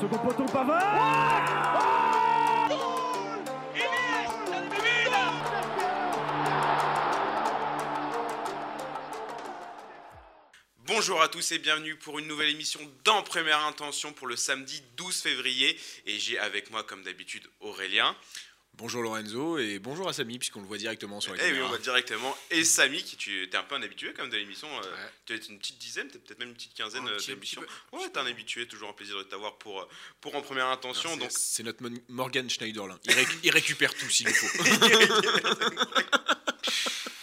Second poteau Pavard Bonjour à tous et bienvenue pour une nouvelle émission dans Première Intention pour le samedi 12 février. Et j'ai avec moi, comme d'habitude, Aurélien. Bonjour Lorenzo et bonjour à Samy puisqu'on le voit directement sur la Eh oui, on va directement. Et Samy, qui tu es un peu un habitué comme de l'émission. euh, Ouais. Tu es une petite dizaine, peut-être même une petite quinzaine Un euh, d'émissions. Ouais, t'es un habitué, toujours un plaisir de t'avoir pour, euh, pour En Première Intention. Alors, Donc, c'est- notre Morgan Schneiderlin. Il, il récupère tout s'il le faut.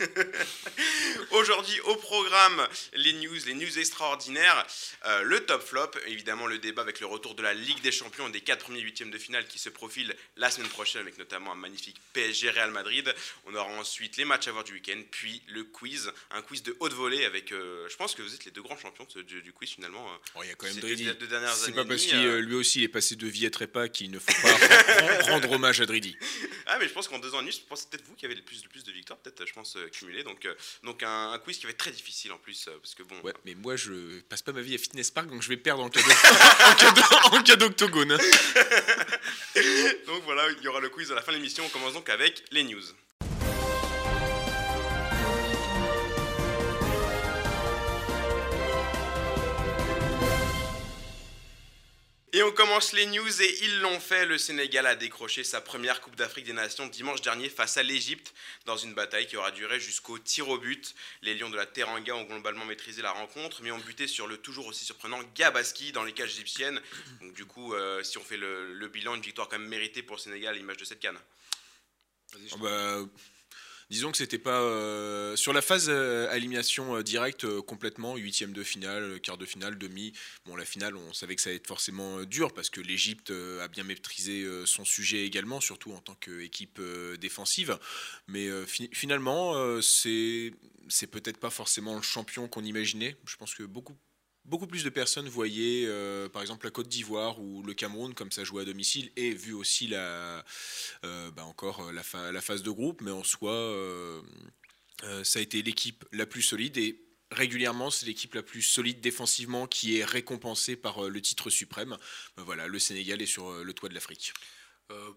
Aujourd'hui au programme les news, les news extraordinaires, euh, le top flop, évidemment le débat avec le retour de la Ligue des Champions et des quatre premiers huitièmes de finale qui se profilent la semaine prochaine avec notamment un magnifique PSG Real Madrid. On aura ensuite les matchs à voir du week-end, puis le quiz, un quiz de haute volée avec, euh, je pense que vous êtes les deux grands champions du, du quiz finalement. euh. Oh, il y a quand même Dridi. C'est pas parce qu'il euh, lui aussi il est passé de vie à trépas qu'il ne faut pas ren- rendre hommage à Dridi. Ah mais je pense qu'en deux ans et demi, je pense que c'est peut-être vous qui avez le plus, le plus de victoires, peut-être je pense cumulé. Donc, euh, donc un, un quiz qui va être très difficile en plus euh, parce que bon. Ouais, mais moi je passe pas ma vie à Fitness Park donc je vais perdre en cas d'octogone. Donc voilà, il y aura le quiz à la fin de l'émission. On commence donc avec les news. Et on commence les news et ils l'ont fait. Le Sénégal a décroché sa première Coupe d'Afrique des Nations dimanche dernier face à l'Égypte dans une bataille qui aura duré jusqu'au tir au but. Les Lions de la Teranga ont globalement maîtrisé la rencontre mais ont buté sur le toujours aussi surprenant Gabaski dans les cages égyptiennes. Donc du coup, euh, si on fait le, le bilan, une victoire quand même méritée pour le Sénégal à l'image de cette canne. Oh, bah, disons que c'était pas euh, sur la phase euh, élimination euh, directe euh, complètement huitième de finale, euh, quart de finale, demi. Bon, la finale, on savait que ça allait être forcément dur parce que l'Égypte a bien maîtrisé son sujet également, surtout en tant qu'équipe défensive. Mais fi- finalement, c'est c'est peut-être pas forcément le champion qu'on imaginait. Je pense que beaucoup Beaucoup plus de personnes voyaient, euh, par exemple, la Côte d'Ivoire ou le Cameroun comme ça jouait à domicile, et vu aussi la, euh, bah encore euh, la, phase de groupe, mais en soi, ça a été l'équipe la plus solide et régulièrement, c'est l'équipe la plus solide défensivement qui est récompensée par le titre suprême. Ben voilà, le Sénégal est sur le toit de l'Afrique.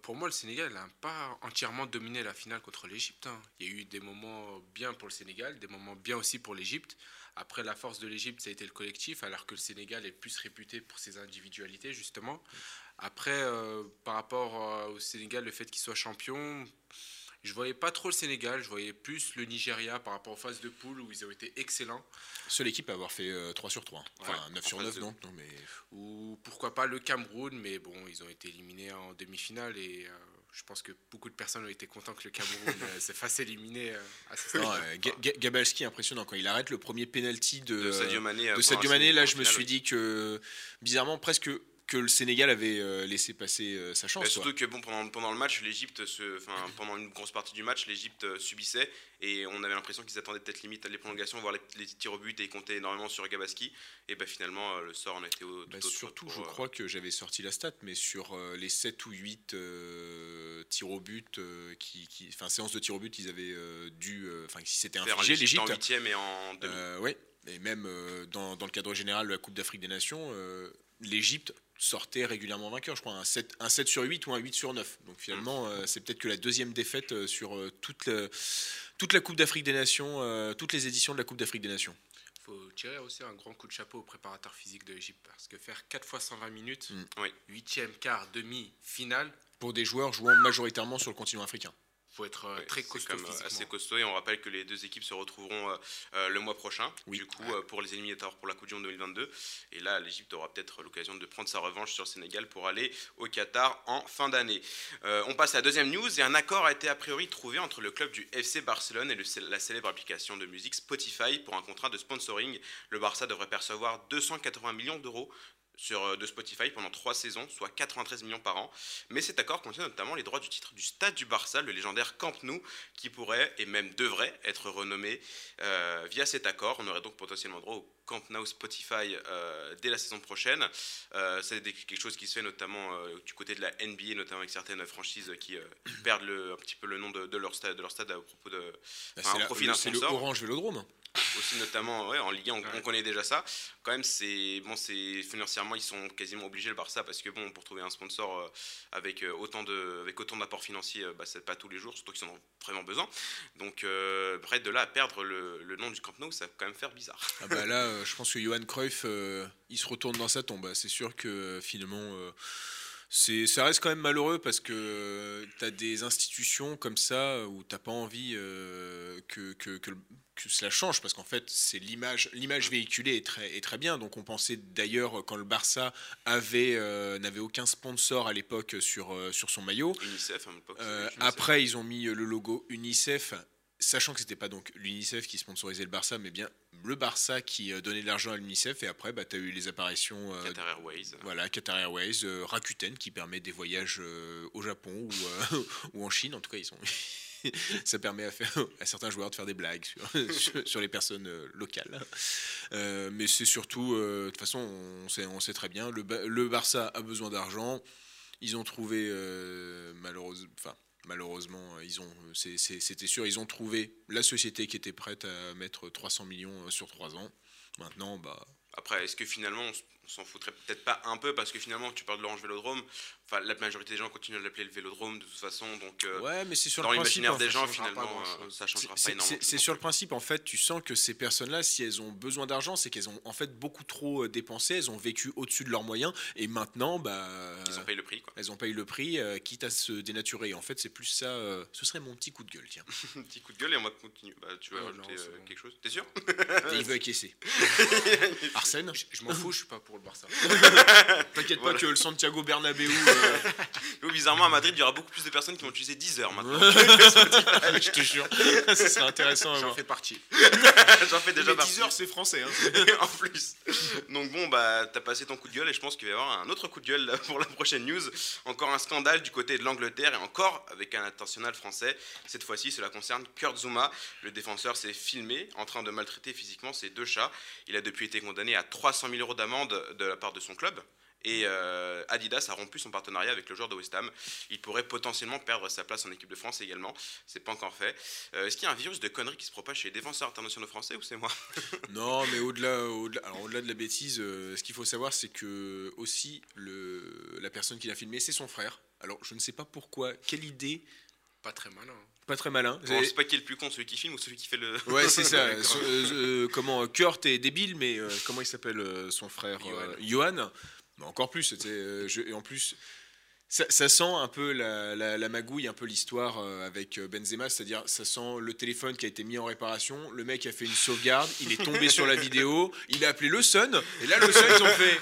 Pour moi, le Sénégal n'a pas entièrement dominé la finale contre l'Égypte. hein. Il y a eu des moments bien pour le Sénégal, des moments bien aussi pour l'Égypte. Après, la force de l'Égypte, ça a été le collectif, alors que le Sénégal est plus réputé pour ses individualités, justement. Après, euh, par rapport euh, au Sénégal, le fait qu'il soit champion, je voyais pas trop le Sénégal, je voyais plus le Nigeria par rapport aux phases de poule où ils ont été excellents. Seule équipe à avoir fait euh, 3 sur 3. Enfin, Ouais, 9 en sur phase 9, de- non, non mais... Ou pourquoi pas le Cameroun, mais bon, ils ont été éliminés en demi-finale et euh, je pense que beaucoup de personnes ont été contents que le Cameroun euh, se fasse éliminer euh, à ce Non, stade. euh, Ga- Ga- Gabalski impressionnant quand il arrête le premier penalty de, De Sadio Mané. de pour Sadio un Mané, là je me suis dit que bizarrement presque que le Sénégal avait euh, laissé passer euh, sa chance. Bah, quoi. surtout que bon, pendant, pendant le match, l'Égypte, pendant une grosse partie du match, l'Égypte euh, subissait et on avait l'impression qu'ils attendaient peut-être limite à les prolongations, voire les, les tirs au but et ils comptaient énormément sur Gabaski. Et bah, finalement, le sort en été au, tout Bah, autre surtout, pour, je crois que j'avais sorti la stat, mais sur les 7 ou 8 euh, tirs au but, qui, qui- enfin séances de tirs au but, ils avaient dû, enfin qui s'étaient faire infligés l'Égypte en l'Égypte. huitième et en demi. Ouais, et même dans, dans le cadre général de la Coupe d'Afrique des Nations, l'Égypte sortait régulièrement vainqueur, je crois, un 7, un 7 sur 8 ou un 8 sur 9. Donc finalement, euh, c'est peut-être que la deuxième défaite euh, sur euh, toute, la, toute la Coupe d'Afrique des Nations, euh, toutes les éditions de la Coupe d'Afrique des Nations. Il faut tirer aussi un grand coup de chapeau au préparateur physique de l'Égypte parce que faire 4 fois 120 minutes, Mm. Oui. 8e, quart, demi, finale, Pour des joueurs jouant majoritairement sur le continent africain. Faut être euh, très costaud euh, assez costaud et on rappelle que les deux équipes se retrouveront euh, le mois prochain Oui. du coup pour les éliminatoires pour la Coupe du Monde 2022 et là l'Égypte aura peut-être l'occasion de prendre sa revanche sur le Sénégal pour aller au Qatar en fin d'année. Euh, on passe à la deuxième news et un accord a été a priori trouvé entre le club du FC Barcelone et le- la célèbre application de musique Spotify pour un contrat de sponsoring. Le Barça devrait percevoir 280 millions d'euros sur, euh, de Spotify pendant trois saisons, soit 93 millions par an. Mais cet accord contient notamment les droits du titre du stade du Barça, le légendaire Camp Nou, qui pourrait et même devrait être renommé euh, via cet accord. On aurait donc potentiellement droit au Camp Nou Spotify euh, dès la saison prochaine. Euh, c'est quelque chose qui se fait notamment du côté de la NBA, notamment avec certaines franchises qui perdent le- un petit peu le nom de, de leur stade, de leur stade à propos de, Bah, Enfin, c'est le- d'un c'est le. Orange Vélodrome. Aussi notamment ouais, en Ligue 1, on, on connaît déjà ça. Quand même, c'est bon, c'est financièrement, ils sont quasiment obligés le Barça parce que bon, pour trouver un sponsor euh, avec euh, autant de, avec autant d'apports financiers, euh, bah, c'est pas tous les jours, surtout qu'ils en ont vraiment besoin. Donc, euh, après, de là à perdre le, le nom du Camp Nou, ça va quand même faire bizarre. Ah bah là, euh, je pense que Johan Cruyff, il se retourne dans sa tombe. C'est sûr que finalement, c'est, ça reste quand même malheureux parce que tu as des institutions comme ça où t'as pas envie euh, que, que, que, cela change parce qu'en fait, c'est l'image, l'image véhiculée est très, est très bien. Donc on pensait d'ailleurs quand le Barça avait, euh, n'avait aucun sponsor à l'époque sur, euh, sur son maillot. UNICEF, à l'époque. UNICEF. après, ils ont mis le logo UNICEF, sachant que c'était pas donc l'UNICEF qui sponsorisait le Barça, mais bien le Barça qui euh, donnait de l'argent à l'UNICEF. Et après, bah, tu as eu les apparitions. euh, Qatar Airways. voilà, Qatar Airways, euh, Rakuten qui permet des voyages au Japon ou, ou en Chine. En tout cas, ils sont. Ça permet à, faire, à certains joueurs de faire des blagues sur, sur, sur les personnes locales. Euh, mais c'est surtout, euh, de toute façon, on sait, on sait très bien, le, le Barça a besoin d'argent. Ils ont trouvé, euh, malheureusement, enfin, malheureusement, ils ont, c'est- c'était sûr, ils ont trouvé la société qui était prête à mettre 300 millions euh, sur 3 ans. Maintenant, bah, Après, est-ce que finalement, on s'en foutrait peut-être pas un peu parce que finalement, tu parles de l'Orange Vélodrome. Enfin, la majorité des gens continuent de l'appeler le Vélodrome de toute façon. Donc, euh, ouais, mais c'est sur dans le principe. l'imaginaire des gens, finalement, euh, ça changera pas C'est- énormément. C'est sur le principe, en fait, tu sens que ces personnes-là, si elles ont besoin d'argent, c'est qu'elles ont en fait beaucoup trop euh, dépensé, elles ont vécu au-dessus de leurs moyens, et maintenant, bah, Ils ont payé le prix, quoi. elles ont payé le prix, euh, quitte à se dénaturer. En fait, c'est plus ça. euh, ce serait mon petit coup de gueule, tiens. Un petit coup de gueule et on va continuer. Bah, tu veux Oh, rajouter non, c'est euh, bon. quelque chose T'es sûr? Il veut acquiescer. Arsène, Je, je m'en fous, je suis pas pour le Barça. t'inquiète Voilà. pas que le Santiago Bernabéu. euh, bizarrement, à Madrid, il y aura beaucoup plus de personnes qui vont utiliser 10 heures maintenant. je te jure, ce serait intéressant à J'en fais partie. J'en fais déjà Mais partie. 10 heures, c'est français. hein. en plus. Donc bon, bah t'as passé ton coup de gueule et je pense qu'il va y avoir un autre coup de gueule là, pour la prochaine news. Encore un scandale du côté de l'Angleterre et encore avec un international français. Cette fois-ci, cela concerne Kurt Zuma. Le défenseur s'est filmé en train de maltraiter physiquement ses deux chats. Il a depuis été condamné à 300 000 euros d'amende de la part de son club. Et euh, Adidas a rompu son partenariat avec le joueur de West Ham. Il pourrait potentiellement perdre sa place en équipe de France également. C'est pas encore fait. Euh, Est-ce qu'il y a un virus de conneries qui se propage chez les défenseurs internationaux français ou c'est moi Non, mais au-delà, au-delà de la bêtise, euh, ce qu'il faut savoir, c'est que aussi le, la personne qui l'a filmé, c'est son frère. Alors, je ne sais pas pourquoi, quelle idée, Pas très malin. pas très malin. On ne sait pas qui est le plus con, celui qui filme ou celui qui fait le. Ouais, c'est ça. So- euh, euh, comment Kurt est débile, mais euh, comment il s'appelle euh, son frère euh, Johan. Mais encore plus. C'était euh, je- et en plus. Ça, ça sent un peu la, la- la magouille, un peu l'histoire euh, avec euh, Benzema, c'est-à-dire ça sent le téléphone qui a été mis en réparation, le mec a fait une sauvegarde, il est tombé sur la vidéo, il a appelé le Sun, et là le Sun ils ont fait,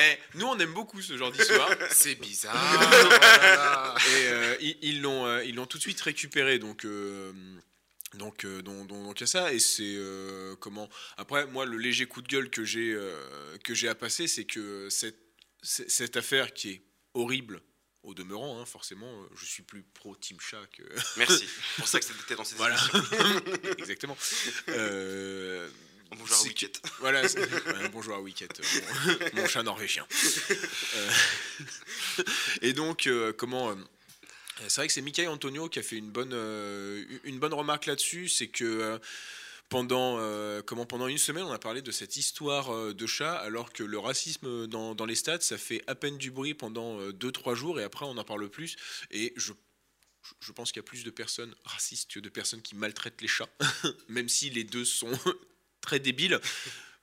Eh, nous on aime beaucoup ce genre d'histoire, C'est bizarre. et euh, ils l'ont euh, ils l'ont tout de suite récupéré donc euh, donc euh, donc donc donc il y a ça et c'est euh, comment après moi le léger coup de gueule que j'ai euh, que j'ai à passer c'est que cette cette affaire qui est horrible au demeurant hein, forcément euh, je suis plus pro team chat que Merci. C'est pour ça que c'était dans ces voilà exactement Euh, Bonjour à Wicket. voilà, ouais, bonjour à Wicket, mon, mon chat norvégien. Euh, et donc, euh, comment. c'est vrai que c'est Michael Antonio qui a fait une bonne, une bonne remarque là-dessus, c'est que. Euh, pendant, euh, comment, pendant une semaine, on a parlé de cette histoire euh, de chat, alors que le racisme dans, dans les stades, ça fait à peine du bruit pendant 2-3 jours, et après, on n'en parle plus. Et je- je pense qu'il y a plus de personnes racistes que de personnes qui maltraitent les chats, même si les deux sont très débiles.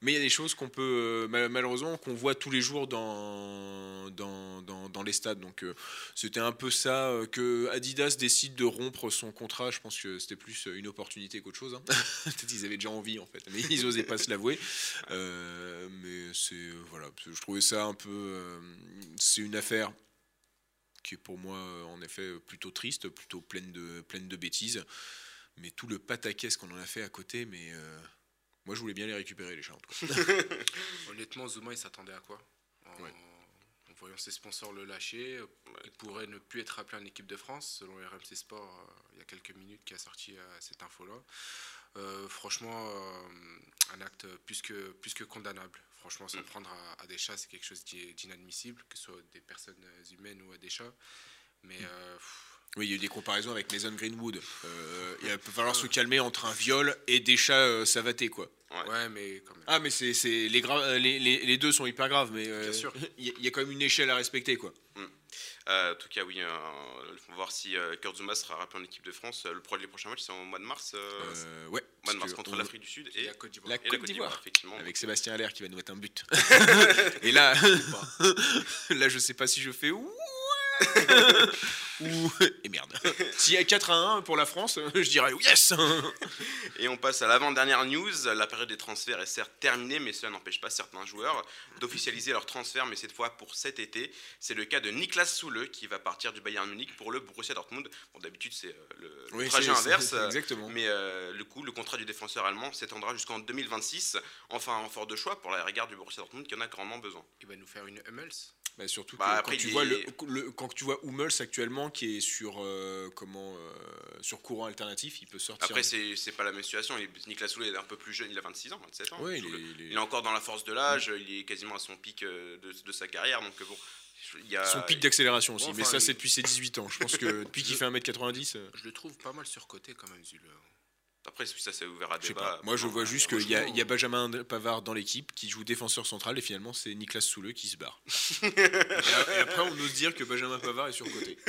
Mais il y a des choses qu'on peut, euh, mal- malheureusement, qu'on voit tous les jours dans, dans, les stades. Donc, euh, c'était un peu ça euh, que Adidas décide de rompre son contrat. Je pense que c'était plus une opportunité qu'autre chose. hein. Peut-être qu'ils avaient déjà envie, en fait, mais ils n'osaient pas se l'avouer. Mais c'est, voilà, je trouvais ça un peu. c'est une affaire qui est pour moi, en effet, plutôt triste, plutôt pleine de, pleine de bêtises. Mais tout le pataquès qu'on en a fait à côté, mais. Moi, je voulais bien les récupérer, les chats. en tout cas. Honnêtement, Zuma, il s'attendait à quoi en, Ouais. en voyant ses sponsors le lâcher, il pourrait ne plus être appelé en équipe de France, selon RMC Sport, euh, il y a quelques minutes, qui a sorti euh, cette info-là. Euh, franchement, un acte plus que, plus que condamnable. Franchement, s'en Mm. prendre à, à des chats, c'est quelque chose qui est d'inadmissible, que ce soit des personnes humaines ou à des chats. Mais pff, Oui, il y a eu des comparaisons avec Mason Greenwood. Euh, il va falloir se calmer entre un viol et des chats euh, savatés, quoi. Ouais. Ouais, mais quand même. Ah, mais c'est c'est- les, gra- euh, les, les, les deux sont hyper graves, mais euh, Bien sûr. il y, a- il y a quand même une échelle à respecter, quoi. Euh, en tout cas, oui, euh, on va voir si euh, Kurtzuma sera rappelé en équipe de France. Le pro- les prochains matchs, c'est en mois de mars. euh, Euh, ouais. mois de mars contre on- l'Afrique du Sud Et la Côte d'Ivoire. La Côte d'Ivoire, effectivement. Avec Sébastien Allaire qui va nous mettre un but. et là, là, je sais pas si je fais ouh ou et merde. S'il y a 4 à 1 pour la France, je dirais yes. Et on passe à l'avant-dernière news. La période des transferts est certes terminée, mais cela n'empêche pas certains joueurs d'officialiser leur transfert, mais cette fois pour cet été. C'est le cas de Niklas Soule qui va partir du Bayern Munich pour le Borussia Dortmund. Bon, d'habitude, c'est euh, le, le Oui, trajet inverse. Exactement. Mais euh, le coup, le contrat du défenseur allemand s'étendra jusqu'en 2026. Enfin, un fort de choix pour la regard du Borussia Dortmund qui en a grandement besoin. Il va nous faire une Hummels. Bah, surtout Bah, que après, quand, tu vois est- le, le- quand tu vois Hummels actuellement qui est sur euh, comment euh, sur courant alternatif, il peut sortir. Après, c'est c'est pas la même situation. Niklas Soule est un peu plus jeune, il a 26 ans, 27 ans. Ouais, il est- il est- Il est encore dans la force de l'âge, il est quasiment à son pic euh, de, de sa carrière. Donc, bon, il y a. son pic d'accélération aussi, Bon, mais ça il- c'est depuis ses 18 ans. Je pense que depuis qu'il fait 1m90, euh, Je le trouve pas mal surcoté quand même, Zule. Après, ça, c'est ouvert à débat. pas. Moi je vois juste qu'il y, y a Benjamin Pavard dans l'équipe qui joue défenseur central et finalement c'est Niklas Soule qui se barre. et, et après on ose dire que Benjamin Pavard est surcoté.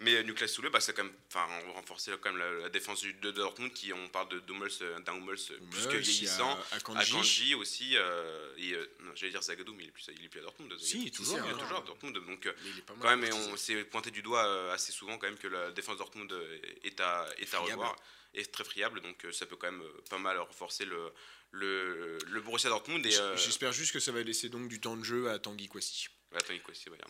Mais Niklas Soule, bah, c'est quand même. Enfin, on renforcer quand même la, la défense du- de Dortmund, qui on parle de euh, d'un Hummels plus que il vieillissant. Akanji. Akanji aussi. euh, et euh, j'allais dire Zagadou, mais il est plus, il est plus à Dortmund. Si, toujours, il est hein. toujours à Dortmund. Donc, euh, il est pas mal. quand même, courtisé. on s'est pointé du doigt assez souvent quand même que la défense Dortmund euh, est à, est à revoir, est très friable, donc ça peut quand même pas mal renforcer le, le, le Borussia Dortmund. Et, J'espère juste que ça va laisser donc du temps de jeu à Tanguy Kwasi.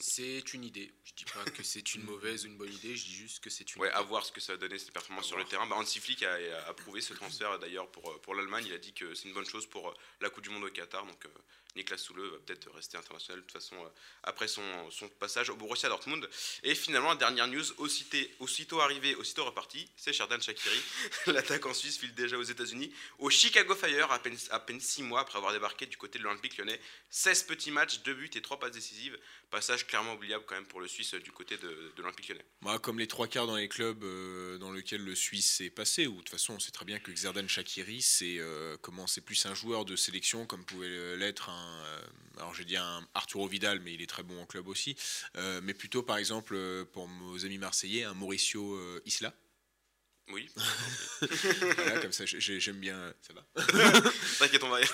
C'est une idée. Je dis pas que c'est une mauvaise ou une bonne idée, je dis juste que c'est une Ouais, idée. à voir ce que ça va donner ces performances À sur le terrain. Bah, Hansi Flick a, a approuvé ce transfert d'ailleurs pour, euh, pour l'Allemagne. Il a dit que c'est une bonne chose pour euh, la Coupe du Monde au Qatar. Donc euh, Niklas Soule va peut-être rester international de toute façon euh, après son, son passage au Borussia Dortmund. Et finalement, dernière news, aussitôt, aussitôt arrivé, aussitôt reparti, c'est Sherdan Shakiri. L'attaquant suisse file déjà aux États-Unis au Chicago Fire à peine, à peine 6 mois après avoir débarqué du côté de l'Olympique lyonnais. 16 petits matchs, 2 buts et 3 passes décisives. Passage clairement oubliable quand même pour le Suisse du côté de, l'Olympique lyonnais. Bah, comme les trois quarts dans les clubs euh, dans lesquels le Suisse est passé, ou de toute façon on sait très bien que Xerdan Shakiri c'est euh, comment c'est plus un joueur de sélection comme pouvait l'être un alors j'ai dit un Arturo Vidal mais il est très bon en club aussi, euh, mais plutôt par exemple euh, pour nos amis marseillais un Mauricio euh, Isla. Oui, Voilà, comme ça j'ai- j'aime bien ça va. t'inquiète, on va y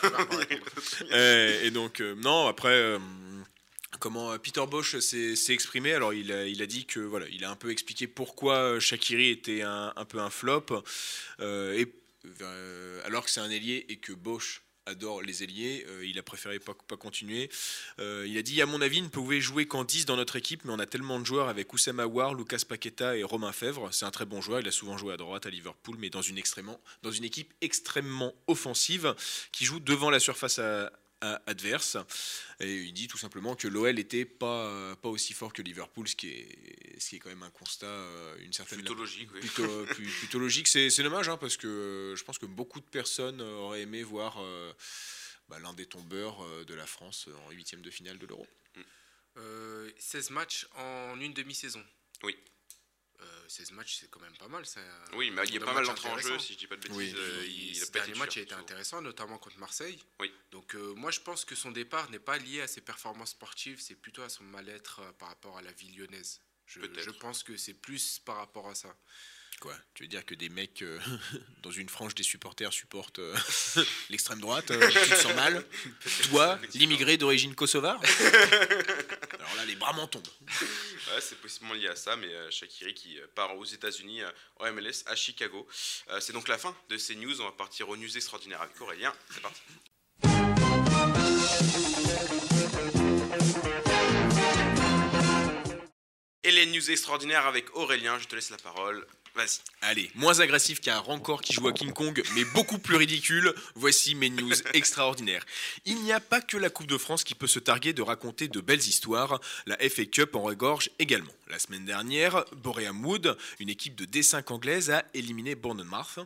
Euh, et donc, euh, non, après, euh, comment euh, Peter Bosch s'est exprimé. Alors, il a, il a dit que voilà, il a un peu expliqué pourquoi euh, Shakiri était un, un peu un flop, euh, et, euh, alors que c'est un ailier et que Bosch adore les ailiers, euh, il a préféré pas, pas continuer. Euh, il a dit, à mon avis, il ne pouvait jouer qu'en 10 dans notre équipe, mais on a tellement de joueurs avec Oussama Aouar, Lucas Paqueta et Romain Fèvre. C'est un très bon joueur, il a souvent joué à droite à Liverpool, mais dans une, dans une équipe extrêmement offensive qui joue devant la surface à- adverse. Et il dit tout simplement que l'OL n'était pas, euh, pas aussi fort que Liverpool, ce qui est, ce qui est quand même un constat, euh, une certaine Plutôt logique, oui. plutôt, plus- plutôt logique. C'est c'est dommage hein, parce que euh, je pense que beaucoup de personnes auraient aimé voir euh, bah, l'un des tombeurs euh, de la France en huitième de finale de l'Euro. Euh, 16 matchs en une demi-saison. Oui. Euh, 16 matchs, c'est quand même pas mal. Ça, Oui, mais il y a pas mal match d'entrées en jeu, si je dis pas de bêtises. Oui. euh, il, il dernier match a été intéressant, notamment contre Marseille. Oui. Donc euh, moi je pense que son départ n'est pas lié à ses performances sportives, c'est plutôt à son mal-être euh, par rapport à la vie lyonnaise. Je, Peut-être. je pense que c'est plus par rapport à ça. Quoi? Tu veux dire que des mecs euh, dans une frange des supporters supportent euh, l'extrême droite euh, Tu te sens mal? Toi, l'immigré d'origine kosovare? Alors là, les bras m'en tombent. Ouais, c'est possiblement lié à ça, mais euh, Shakiri qui euh, part aux États-Unis, euh, au MLS, à Chicago. Euh, c'est donc la fin de ces news. On va partir aux news extraordinaires avec Aurélien. C'est parti. Et les news extraordinaires avec Aurélien, je te laisse la parole. Vas-y. Allez, moins agressif qu'un Rancor qui joue à King Kong, mais beaucoup plus ridicule, voici mes news extraordinaires. Il n'y a pas que la Coupe de France qui peut se targuer de raconter de belles histoires, la FA Cup en regorge également. La semaine dernière, Boream Wood, une équipe de D5 anglaise, a éliminé Bournemouth.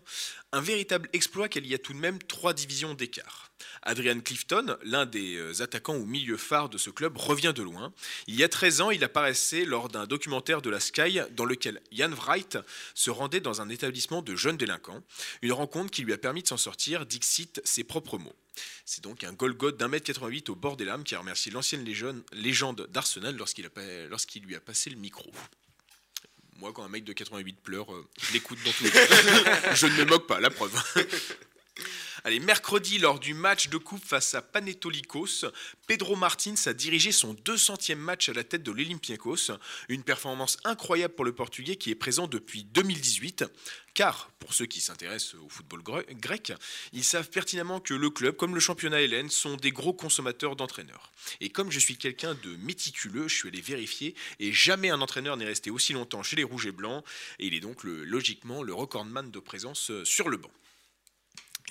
Un véritable exploit qu'il y a tout de même trois divisions d'écart. Adrian Clifton, l'un des euh, attaquants ou milieu phare de ce club, revient de loin. Il y a 13 ans, il apparaissait lors d'un documentaire de la Sky dans lequel Ian Wright se rendait dans un établissement de jeunes délinquants. Une rencontre qui lui a permis de s'en sortir, dixit ses propres mots. C'est donc un Golgoth d'un mètre 88 au bord des lames qui a remercié l'ancienne légende d'Arsenal lorsqu'il lui a passé le micro. Moi, quand un mec de 88 pleure, euh, je l'écoute dans tous les cas. je ne me moque pas, la preuve. Allez, mercredi, lors du match de coupe face à Panetolikos, Pedro Martins a dirigé son 200e match à la tête de l'Olympiakos. Une performance incroyable pour le Portugais qui est présent depuis 2018. Car, pour ceux qui s'intéressent au football grec, ils savent pertinemment que le club, comme le championnat hélène, sont des gros consommateurs d'entraîneurs. Et comme je suis quelqu'un de méticuleux, je suis allé vérifier, et jamais un entraîneur n'est resté aussi longtemps chez les Rouges et Blancs, et il est donc logiquement le recordman de présence sur le banc.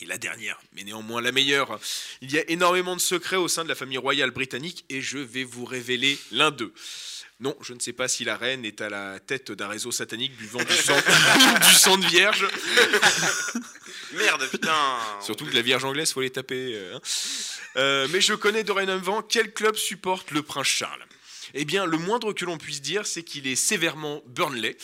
Et la dernière, mais néanmoins la meilleure, il y a énormément de secrets au sein de la famille royale britannique et je vais vous révéler l'un d'eux. Non, je ne sais pas si la reine est à la tête d'un réseau satanique buvant du sang, du sang de vierge. Merde, putain Surtout que la vierge anglaise, faut les taper. Euh, hein. euh, mais je connais dorénavant quel club supporte le prince Charles? Eh bien, le moindre que l'on puisse dire, c'est qu'il est sévèrement Burnley.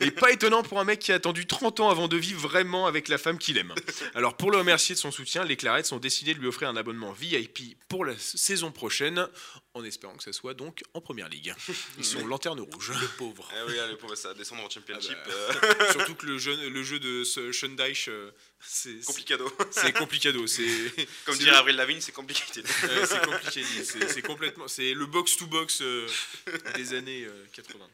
Et pas étonnant pour un mec qui a attendu 30 ans avant de vivre vraiment avec la femme qu'il aime. Alors pour le remercier de son soutien, les Clarets ont décidé de lui offrir un abonnement VIP pour la saison prochaine, en espérant que ça soit donc en première ligue. Ils sont lanterne rouge. Le pauvre. Ah oui, le pauvre, ça va descendre en championship. Ah bah, euh. Surtout que le jeu, le jeu de Shundaich, euh, c'est complicado. C'est complicado. Comme dirait Avril Lavigne, c'est compliqué. c'est compliqué. C'est complètement. C'est le box to box euh, des années 80.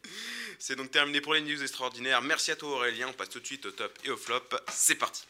C'est donc terminé pour les news extraordinaires. Merci à toi Aurélien. On passe tout de suite au top et au flop. C'est parti.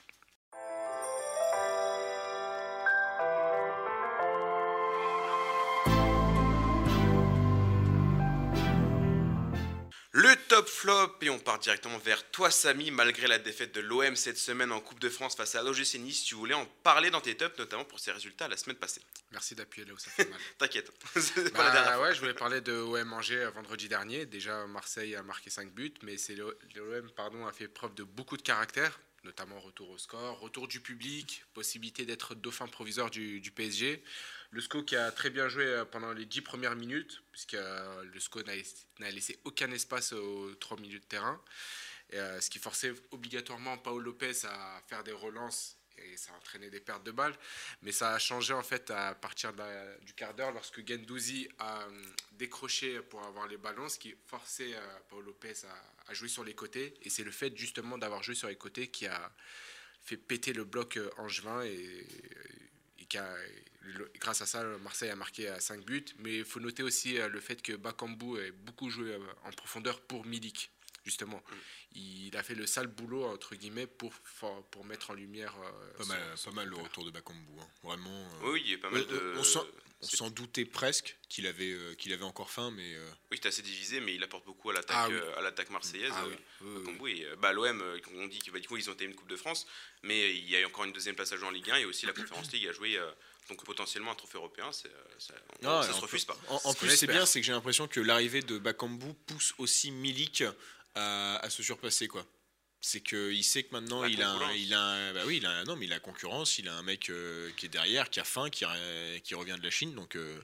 Flop, et on part directement vers toi Samy, malgré la défaite de l'OM cette semaine en Coupe de France face à l'OGC Nice, tu voulais en parler dans tes tops, notamment pour ses résultats la semaine passée. Merci d'appuyer là où ça fait mal. T'inquiète. bah, ouais, je voulais parler de OM Angers euh, vendredi dernier. Déjà, Marseille a marqué 5 buts, mais c'est l'OM pardon, a fait preuve de beaucoup de caractère, notamment retour au score, retour du public, possibilité d'être dauphin provisoire du, du PSG. Le SCO qui a très bien joué euh, pendant les 10 premières minutes, puisque euh, le SCO n'a laissé aucun espace aux 3 minutes de terrain. Euh, ce qui forçait obligatoirement Paul Lopez à faire des relances et ça a entraîné des pertes de balles. Mais ça a changé en fait à partir du quart d'heure lorsque Gendouzi a décroché pour avoir les ballons, ce qui forçait Paul Lopez à, jouer sur les côtés. Et c'est le fait justement d'avoir joué sur les côtés qui a fait péter le bloc angevin et qui a grâce à ça, Marseille a marqué à 5 buts. Mais il faut noter aussi euh, le fait que Bakambu a beaucoup joué euh, en profondeur pour Milik, justement. Mm. Il a fait le sale boulot, entre guillemets, pour, pour mettre en lumière. Euh, pas, mal, pas mal le retour de Bakambu. Hein. Vraiment. oui, il y a pas mal de. On s'en doutait presque qu'il avait, qu'il avait encore faim, mais. Oui, c'est assez divisé, mais il apporte beaucoup à l'attaque, ah à l'attaque marseillaise. Ah, oui. et bah, l'OM, on dit qu'ils bah, ils ont été une Coupe de France, mais il y a encore une deuxième place à jouer en Ligue 1 et aussi la Conférence League a joué donc potentiellement un trophée européen, ça, ne se refuse pas. En, plus, c'est bien, c'est que j'ai l'impression que l'arrivée de Bakambu pousse aussi Milik à, se surpasser, quoi. C'est qu'il sait que maintenant il a, il a, bah oui, il a, non, mais il a concurrence, il a un mec euh, qui est derrière, qui a faim, qui, qui revient de la Chine, donc euh,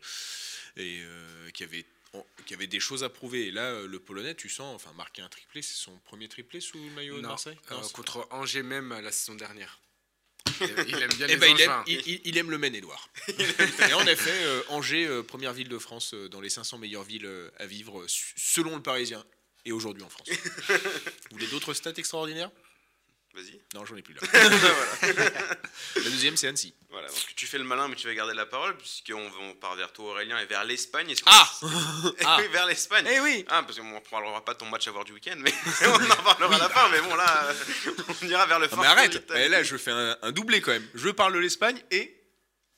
et euh, qui avait qui avait des choses à prouver. Et là, le Polonais, tu sens, enfin, marquer un triplé, c'est son premier triplé sous le maillot de Marseille? Contre Angers même la saison dernière. Il aime bien eh ben, il, aime, il, aime, le Maine-et-Loire. et en effet, euh, Angers, euh, première ville de France euh, dans les 500 meilleures villes à vivre selon le Parisien et aujourd'hui en France. Vous voulez d'autres stats extraordinaires? Vas-y. Non, j'en ai plus là. la deuxième, c'est Annecy. Voilà, donc tu fais le malin, mais tu vas garder la parole, puisqu'on on part vers toi, Aurélien, et vers l'Espagne. Ah, ah Oui, vers l'Espagne. Eh oui Ah, parce qu'on ne parlera pas de ton match à voir du week-end, mais on en parlera à la fin, mais bon, là, on ira vers le ah, Mais arrête Et eh, Là, je fais un, un doublé quand même. Je parle de l'Espagne et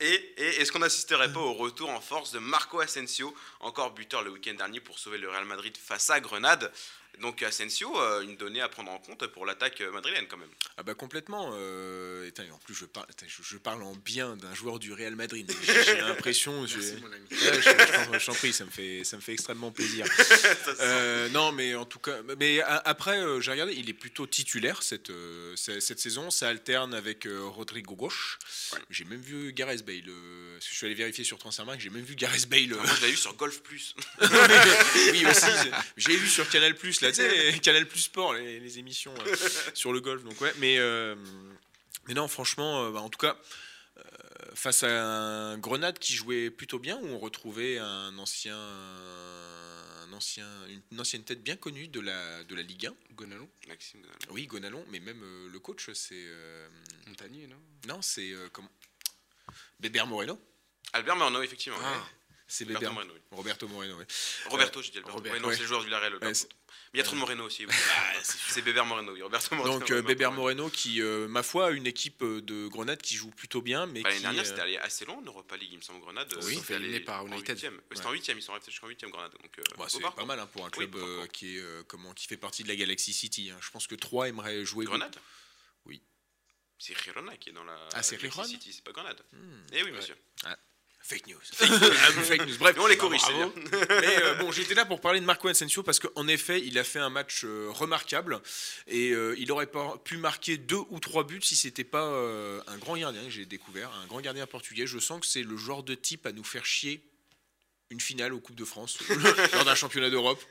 et, est-ce qu'on n'assisterait pas au retour en force de Marco Asensio, encore buteur le week-end dernier pour sauver le Real Madrid face à Grenade? Donc Asensio, euh, une donnée à prendre en compte pour l'attaque euh, madrilène quand même. Ah bah complètement. euh, et tain, en plus, je parle, tain, je, je parle en bien d'un joueur du Real Madrid. J'ai j'ai l'impression. je, je t'en- prie, ça me fait, ça me fait extrêmement plaisir. Euh, non, mais en tout cas, mais a- après, euh, j'ai regardé, il est plutôt titulaire cette, euh, cette, cette saison. Ça alterne avec euh, Rodrigo gauche. Ouais. J'ai même vu Gareth Bale. euh, parce que je suis allé vérifier sur Transfermarkt, j'ai même vu Gareth Bale. euh, Moi je l'avais vu sur Golf Plus. oui aussi. J'ai vu sur Canal Plus là, tu sais, Canal Plus Sport, les, les émissions euh, sur le golf. Donc ouais, mais euh, mais non, franchement, euh, bah, en tout cas. euh, Face à un Grenade qui jouait plutôt bien, où on retrouvait un ancien, un ancien, une ancienne tête bien connue de la, de la Ligue 1. Gonalon, Maxime Gonalon. Oui, Gonalon, mais même euh, le coach, c'est. euh, Montagnier, non? Non, c'est. euh, comment? Bébert Moreno Albert Moreno, effectivement. Ah. ouais. C'est Roberto Moreno. oui. Roberto Moreno, ouais. Roberto, j'ai dit Alberto. Robert, Ouais, non, ouais. c'est le joueur du. Alberto. Ouais, Mais il y a trop de Moreno aussi. oui. Ah, c'est- c'est Bébert Moreno, oui. Roberto Moreno. Donc euh, Bébert Moreno. Qui, euh, ma foi, a une équipe euh, de Grenade qui joue plutôt bien, mais Bah, L'année dernière, euh, c'était allé assez long en Europa League, il me semble, Grenade. Oui, Ils sont fait allés éliminé par United. C'était en huitième, ils sont restés jusqu'en huitième, Grenade. Donc, euh, au c'est pas mal hein, pour un club Oui, euh, qui, euh, fait partie de la Galaxy City. hein. Je pense que 3 aimerait jouer. Grenade Oui. C'est Girona qui est dans la. Ah, c'est Galaxy Girona City, c'est pas Grenade. Hmm. Eh oui, monsieur. Fake news. Ah, Fake news. Bref, on les corrige. Mais euh, bon, j'étais là pour parler de Marco Asensio parce qu'en effet, il a fait un match euh, remarquable et euh, il aurait pu marquer deux ou trois buts si c'était pas un grand gardien. que J'ai découvert un grand gardien portugais. Je sens que c'est le genre de type à nous faire chier une finale aux Coupes de France lors d'un championnat d'Europe.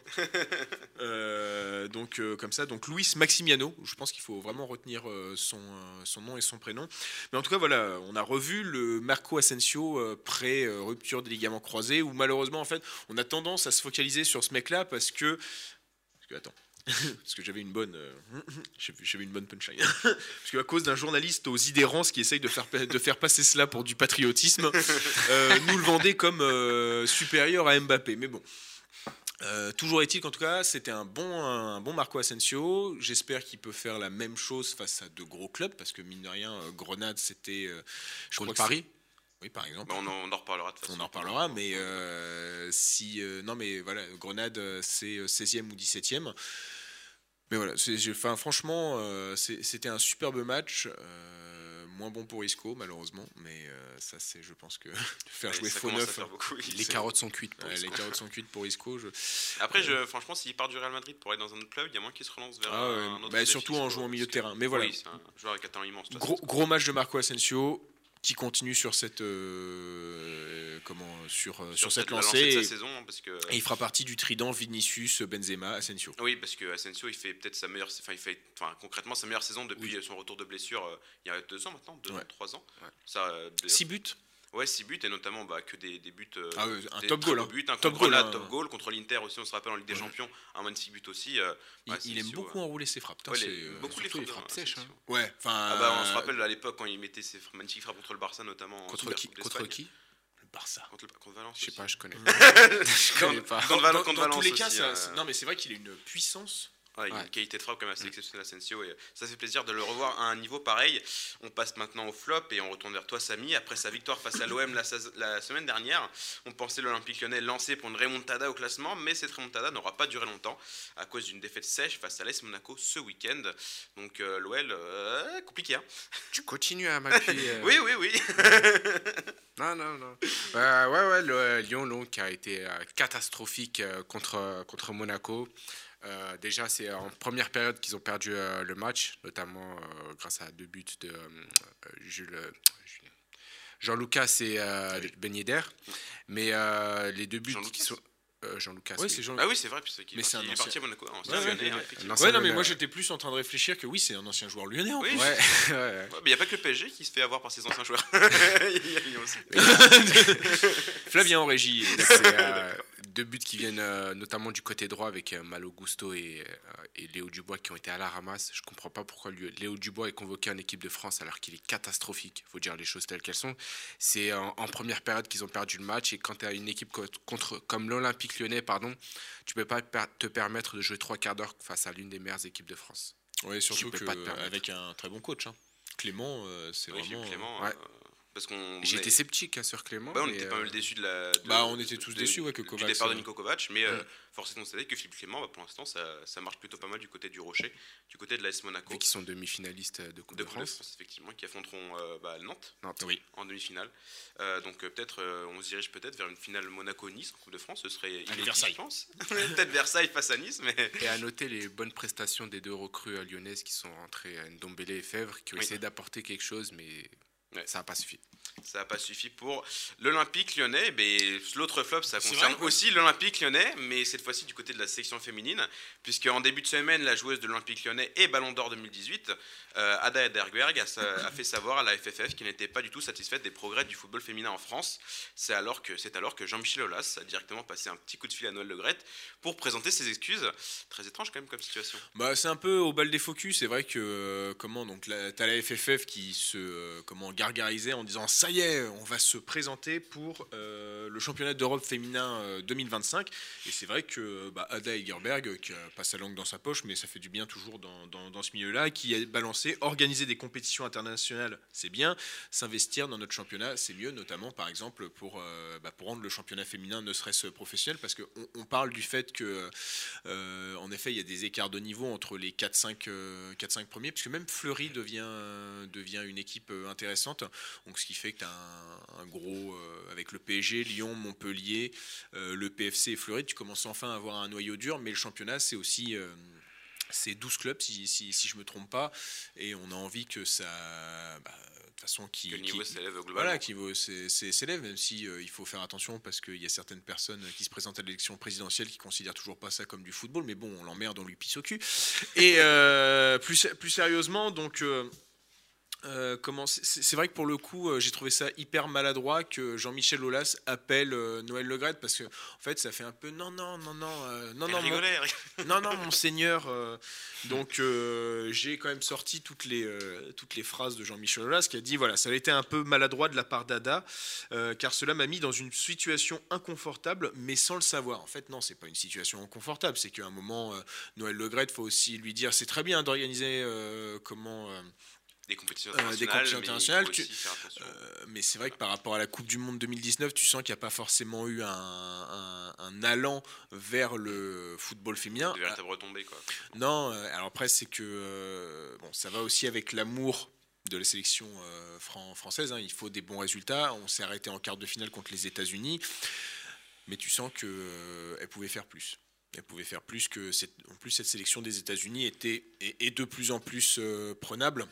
Euh, donc euh, comme ça. Donc Luis Maximiano, je pense qu'il faut vraiment retenir euh, son, son nom et son prénom. Mais en tout cas, voilà, on a revu le Marco Asensio euh, pré-rupture des ligaments croisés, où malheureusement, en fait, on a tendance à se focaliser sur ce mec-là parce que... Parce que, attends. Parce que j'avais une bonne, euh, j'avais une bonne punchline. Parce qu'à cause d'un journaliste aux idérances qui essaye de faire, de faire passer cela pour du patriotisme, euh, nous le vendait comme euh, supérieur à Mbappé. Mais bon, euh, toujours est-il qu'en tout cas, c'était un bon, un bon Marco Asensio. J'espère qu'il peut faire la même chose face à de gros clubs, parce que mine de rien, euh, Grenade, c'était. euh, je crois que Paris Oui, par exemple. Bah, on, en, on en reparlera de toute façon. On en reparlera, mais euh, si. euh, non, mais voilà, Grenade, c'est euh, 16e ou 17e. Mais voilà, enfin, franchement, euh, c'était un superbe match. euh, moins bon pour Isco, malheureusement. Mais euh, ça, c'est, je pense que faire Ouais, jouer faux neuf. Les carottes sont cuites. pour ouais, Isco. les carottes sont cuites pour Isco. je- Après, je, franchement, s'il part du Real Madrid pour aller dans un autre club, il y a moins qu'il se relance vers Ah ouais, un autre bah, défi, surtout en jouant au milieu de terrain. Mais voilà. Oui, c'est un joueur avec un talent immense. gros match de Marco Asensio qui continue sur cette, euh, comment, sur, euh, sur, cette la lancée. de sa et- saison, parce que. Et il fera partie du trident Vinicius, Benzema, Asensio. Oui, parce que Asensio, il fait peut-être sa meilleure, enfin, il fait, enfin, concrètement sa meilleure saison depuis son retour de blessure euh, il y a deux ans maintenant, deux Ouais. trois ans. Ouais. Ça, euh, 6 buts ouais, six buts et notamment bah, que des, des buts. euh, Ah ouais, un des top goal, beaux hein. buts, un Top goal, Grenade, hein. top goal contre l'Inter aussi, on se rappelle en Ligue des Ouais. Champions, un magnifique but aussi. euh, Il, ouais, il aime beaucoup ouais. enrouler ses frappes. Putain, Ouais, c'est, les- euh, beaucoup les frappes, frappes sèches. Ouais, enfin. Ah bah, on se rappelle à l'époque quand il mettait ses magnifiques frappes contre le Barça notamment. en Contre qui Contre qui Le Barça. Contre, le- contre Valence. Je sais pas, je connais. Je connais pas. Contre, Dans- contre dans Valence tous les cas, non mais c'est vrai qu'il a une puissance. Ouais, il a Ouais. une qualité de frappe quand même assez exceptionnelle Asensio et ça fait plaisir de le revoir à un niveau pareil. On passe maintenant au flop et on retourne vers toi Samy. Après sa victoire face à l'OM la, semaine dernière, on pensait l'Olympique lyonnais lancé pour une remontada au classement, mais cette remontada n'aura pas duré longtemps à cause d'une défaite sèche face à l'AS Monaco ce week-end. Donc euh, l'OL, euh, compliqué. Hein Tu continues à m'appuyer. euh, oui, oui, oui. Non, non, non. Euh, ouais, ouais, le Lyon, Lyon qui a été euh, catastrophique euh, contre, contre Monaco. Euh, déjà, c'est en première période qu'ils ont perdu euh, le match, notamment euh, grâce à deux buts de euh, Jules. Jean-Lucas et euh, Ben Yedder. Mais euh, les deux buts Jean-Lucas qui sont. euh, Jean-Lucas. Ouais, oui. c'est Jean. Ah oui, c'est vrai, puisqu'il Mais est, c'est parti- un il est ancien- parti à Monaco. hein, Ouais, lyonnais, ouais, hein, ouais. effectivement. L'ancien Ouais, non mais moi j'étais plus en train de réfléchir que oui, c'est un ancien joueur lyonnais en Oui. plus. Ouais, ouais. Ouais, mais il n'y a pas que le PSG qui se fait avoir par ses anciens joueurs. Il y a Lyon aussi. Flavien en régie. Deux buts qui viennent euh, notamment du côté droit avec euh, Malo Gusto et, euh, et Léo Dubois qui ont été à la ramasse. Je comprends pas pourquoi lui- Léo Dubois est convoqué en équipe de France alors qu'il est catastrophique. Il faut dire les choses telles qu'elles sont. C'est en, en première période qu'ils ont perdu le match et quand tu as une équipe co- contre, comme l'Olympique lyonnais, pardon, tu peux pas per- te permettre de jouer trois quarts d'heure face à l'une des meilleures équipes de France. Ouais, surtout peux que pas te permettre. avec un très bon coach. hein. Clément, euh, c'est Oui, vraiment. Philippe Clément, ouais. Euh, parce qu'on été sceptique hein, sur Clément. Ouais, on mais, était pas euh, mal déçus de la. de- Bah, on était tous de- déçus, ouais, que du Kovacs, départ de euh, Nico Kovac, mais euh, force est de constater que Philippe Clément, bah, pour l'instant, ça, ça marche plutôt pas mal du côté du Rocher, du côté de l'AS Monaco. vu qu'ils sont demi-finalistes de Coupe de de, Coupe de France. France, effectivement, qui affronteront euh, bah, Nantes Nantes. Oui. en demi-finale. Euh, donc euh, peut-être, euh, on se dirige peut-être vers une finale Monaco-Nice en Coupe de France. Ce serait inédit, Versailles. je pense. peut-être Versailles face à Nice, mais Et à noter les bonnes prestations des deux recrues lyonnaises qui sont rentrées, à Ndombele et Fèvre, qui ont Oui. essayé d'apporter quelque chose, mais Ouais. ça n'a pas suffi. Ça n'a pas suffi pour l'Olympique lyonnais. Mais l'autre flop, ça concerne vrai, aussi l'Olympique lyonnais, mais cette fois-ci du côté de la section féminine, puisque en début de semaine, la joueuse de l'Olympique lyonnais et Ballon d'Or 2018, euh, Ada Ederberg, a, fait savoir à la FFF qu'il n'était pas du tout satisfaite des progrès du football féminin en France. C'est alors que, c'est alors que Jean-Michel Aulas a directement passé un petit coup de fil à Noël Le Graët pour présenter ses excuses. Très étrange quand même comme situation. Bah, c'est un peu au bal des focus. C'est vrai que euh, comment donc t'as la FFF qui se euh, comment gargarisait en disant ça on va se présenter pour euh, le championnat d'Europe féminin euh, 2025. Et c'est vrai que bah, Ada Egerberg, qui a pas sa langue dans sa poche, mais ça fait du bien toujours dans, dans, ce milieu-là, qui a balancé organiser des compétitions internationales, c'est bien. S'investir dans notre championnat, c'est mieux, notamment par exemple pour euh, bah, pour rendre le championnat féminin ne serait-ce professionnel, parce qu'on on parle du fait que euh, en effet, il y a des écarts de niveau entre les 4-5 euh, 4-5 premiers, puisque même Fleury devient, euh, devient une équipe euh, intéressante. Donc, ce qui fait un, un gros, euh, avec le PSG, Lyon, Montpellier, euh, le PFC et Fleury, tu commences enfin à avoir un noyau dur, mais le championnat, c'est aussi. euh, c'est 12 clubs, si, si, si je me trompe pas, et on a envie que ça. bah, de toute façon, qui, Que le niveau s'élève globalement. voilà, qui s'élève, même si euh, il faut faire attention parce qu'il y a certaines personnes qui se présentent à l'élection présidentielle qui considèrent toujours pas ça comme du football, mais bon, on l'emmerde, on lui pisse au cul. Et euh, plus, plus sérieusement, donc. euh, euh, comment c'est vrai que pour le coup euh, j'ai trouvé ça hyper maladroit que Jean-Michel Aulas appelle euh, Noël Le Graët parce que en fait ça fait un peu non non non non euh, non non mon- rigolait, non, non, monseigneur. donc, j'ai quand même sorti toutes les, toutes les phrases de Jean-Michel Aulas qui a dit voilà, ça a été un peu maladroit de la part d'Ada, car cela m'a mis dans une situation inconfortable, mais sans le savoir. En fait, non, c'est pas une situation inconfortable. C'est qu'à un moment, Noël Le Graët, faut aussi lui dire c'est très bien d'organiser comment. Des compétitions Euh, des internationales. compétitions tu- euh, mais c'est vrai que par rapport à la Coupe du Monde 2019, tu sens qu'il n'y a pas forcément eu un, un- un allant vers le football féminin. Des véritables retombées, quoi. Non, euh, alors après, c'est que bon, ça va aussi avec l'amour de la sélection euh, fran- française. hein. Il faut des bons résultats. On s'est arrêté en quart de finale contre les États-Unis, mais tu sens que euh, elle pouvait faire plus. Elle pouvait faire plus que cette, en plus cette sélection des États-Unis était est, est de plus en plus euh, prenable.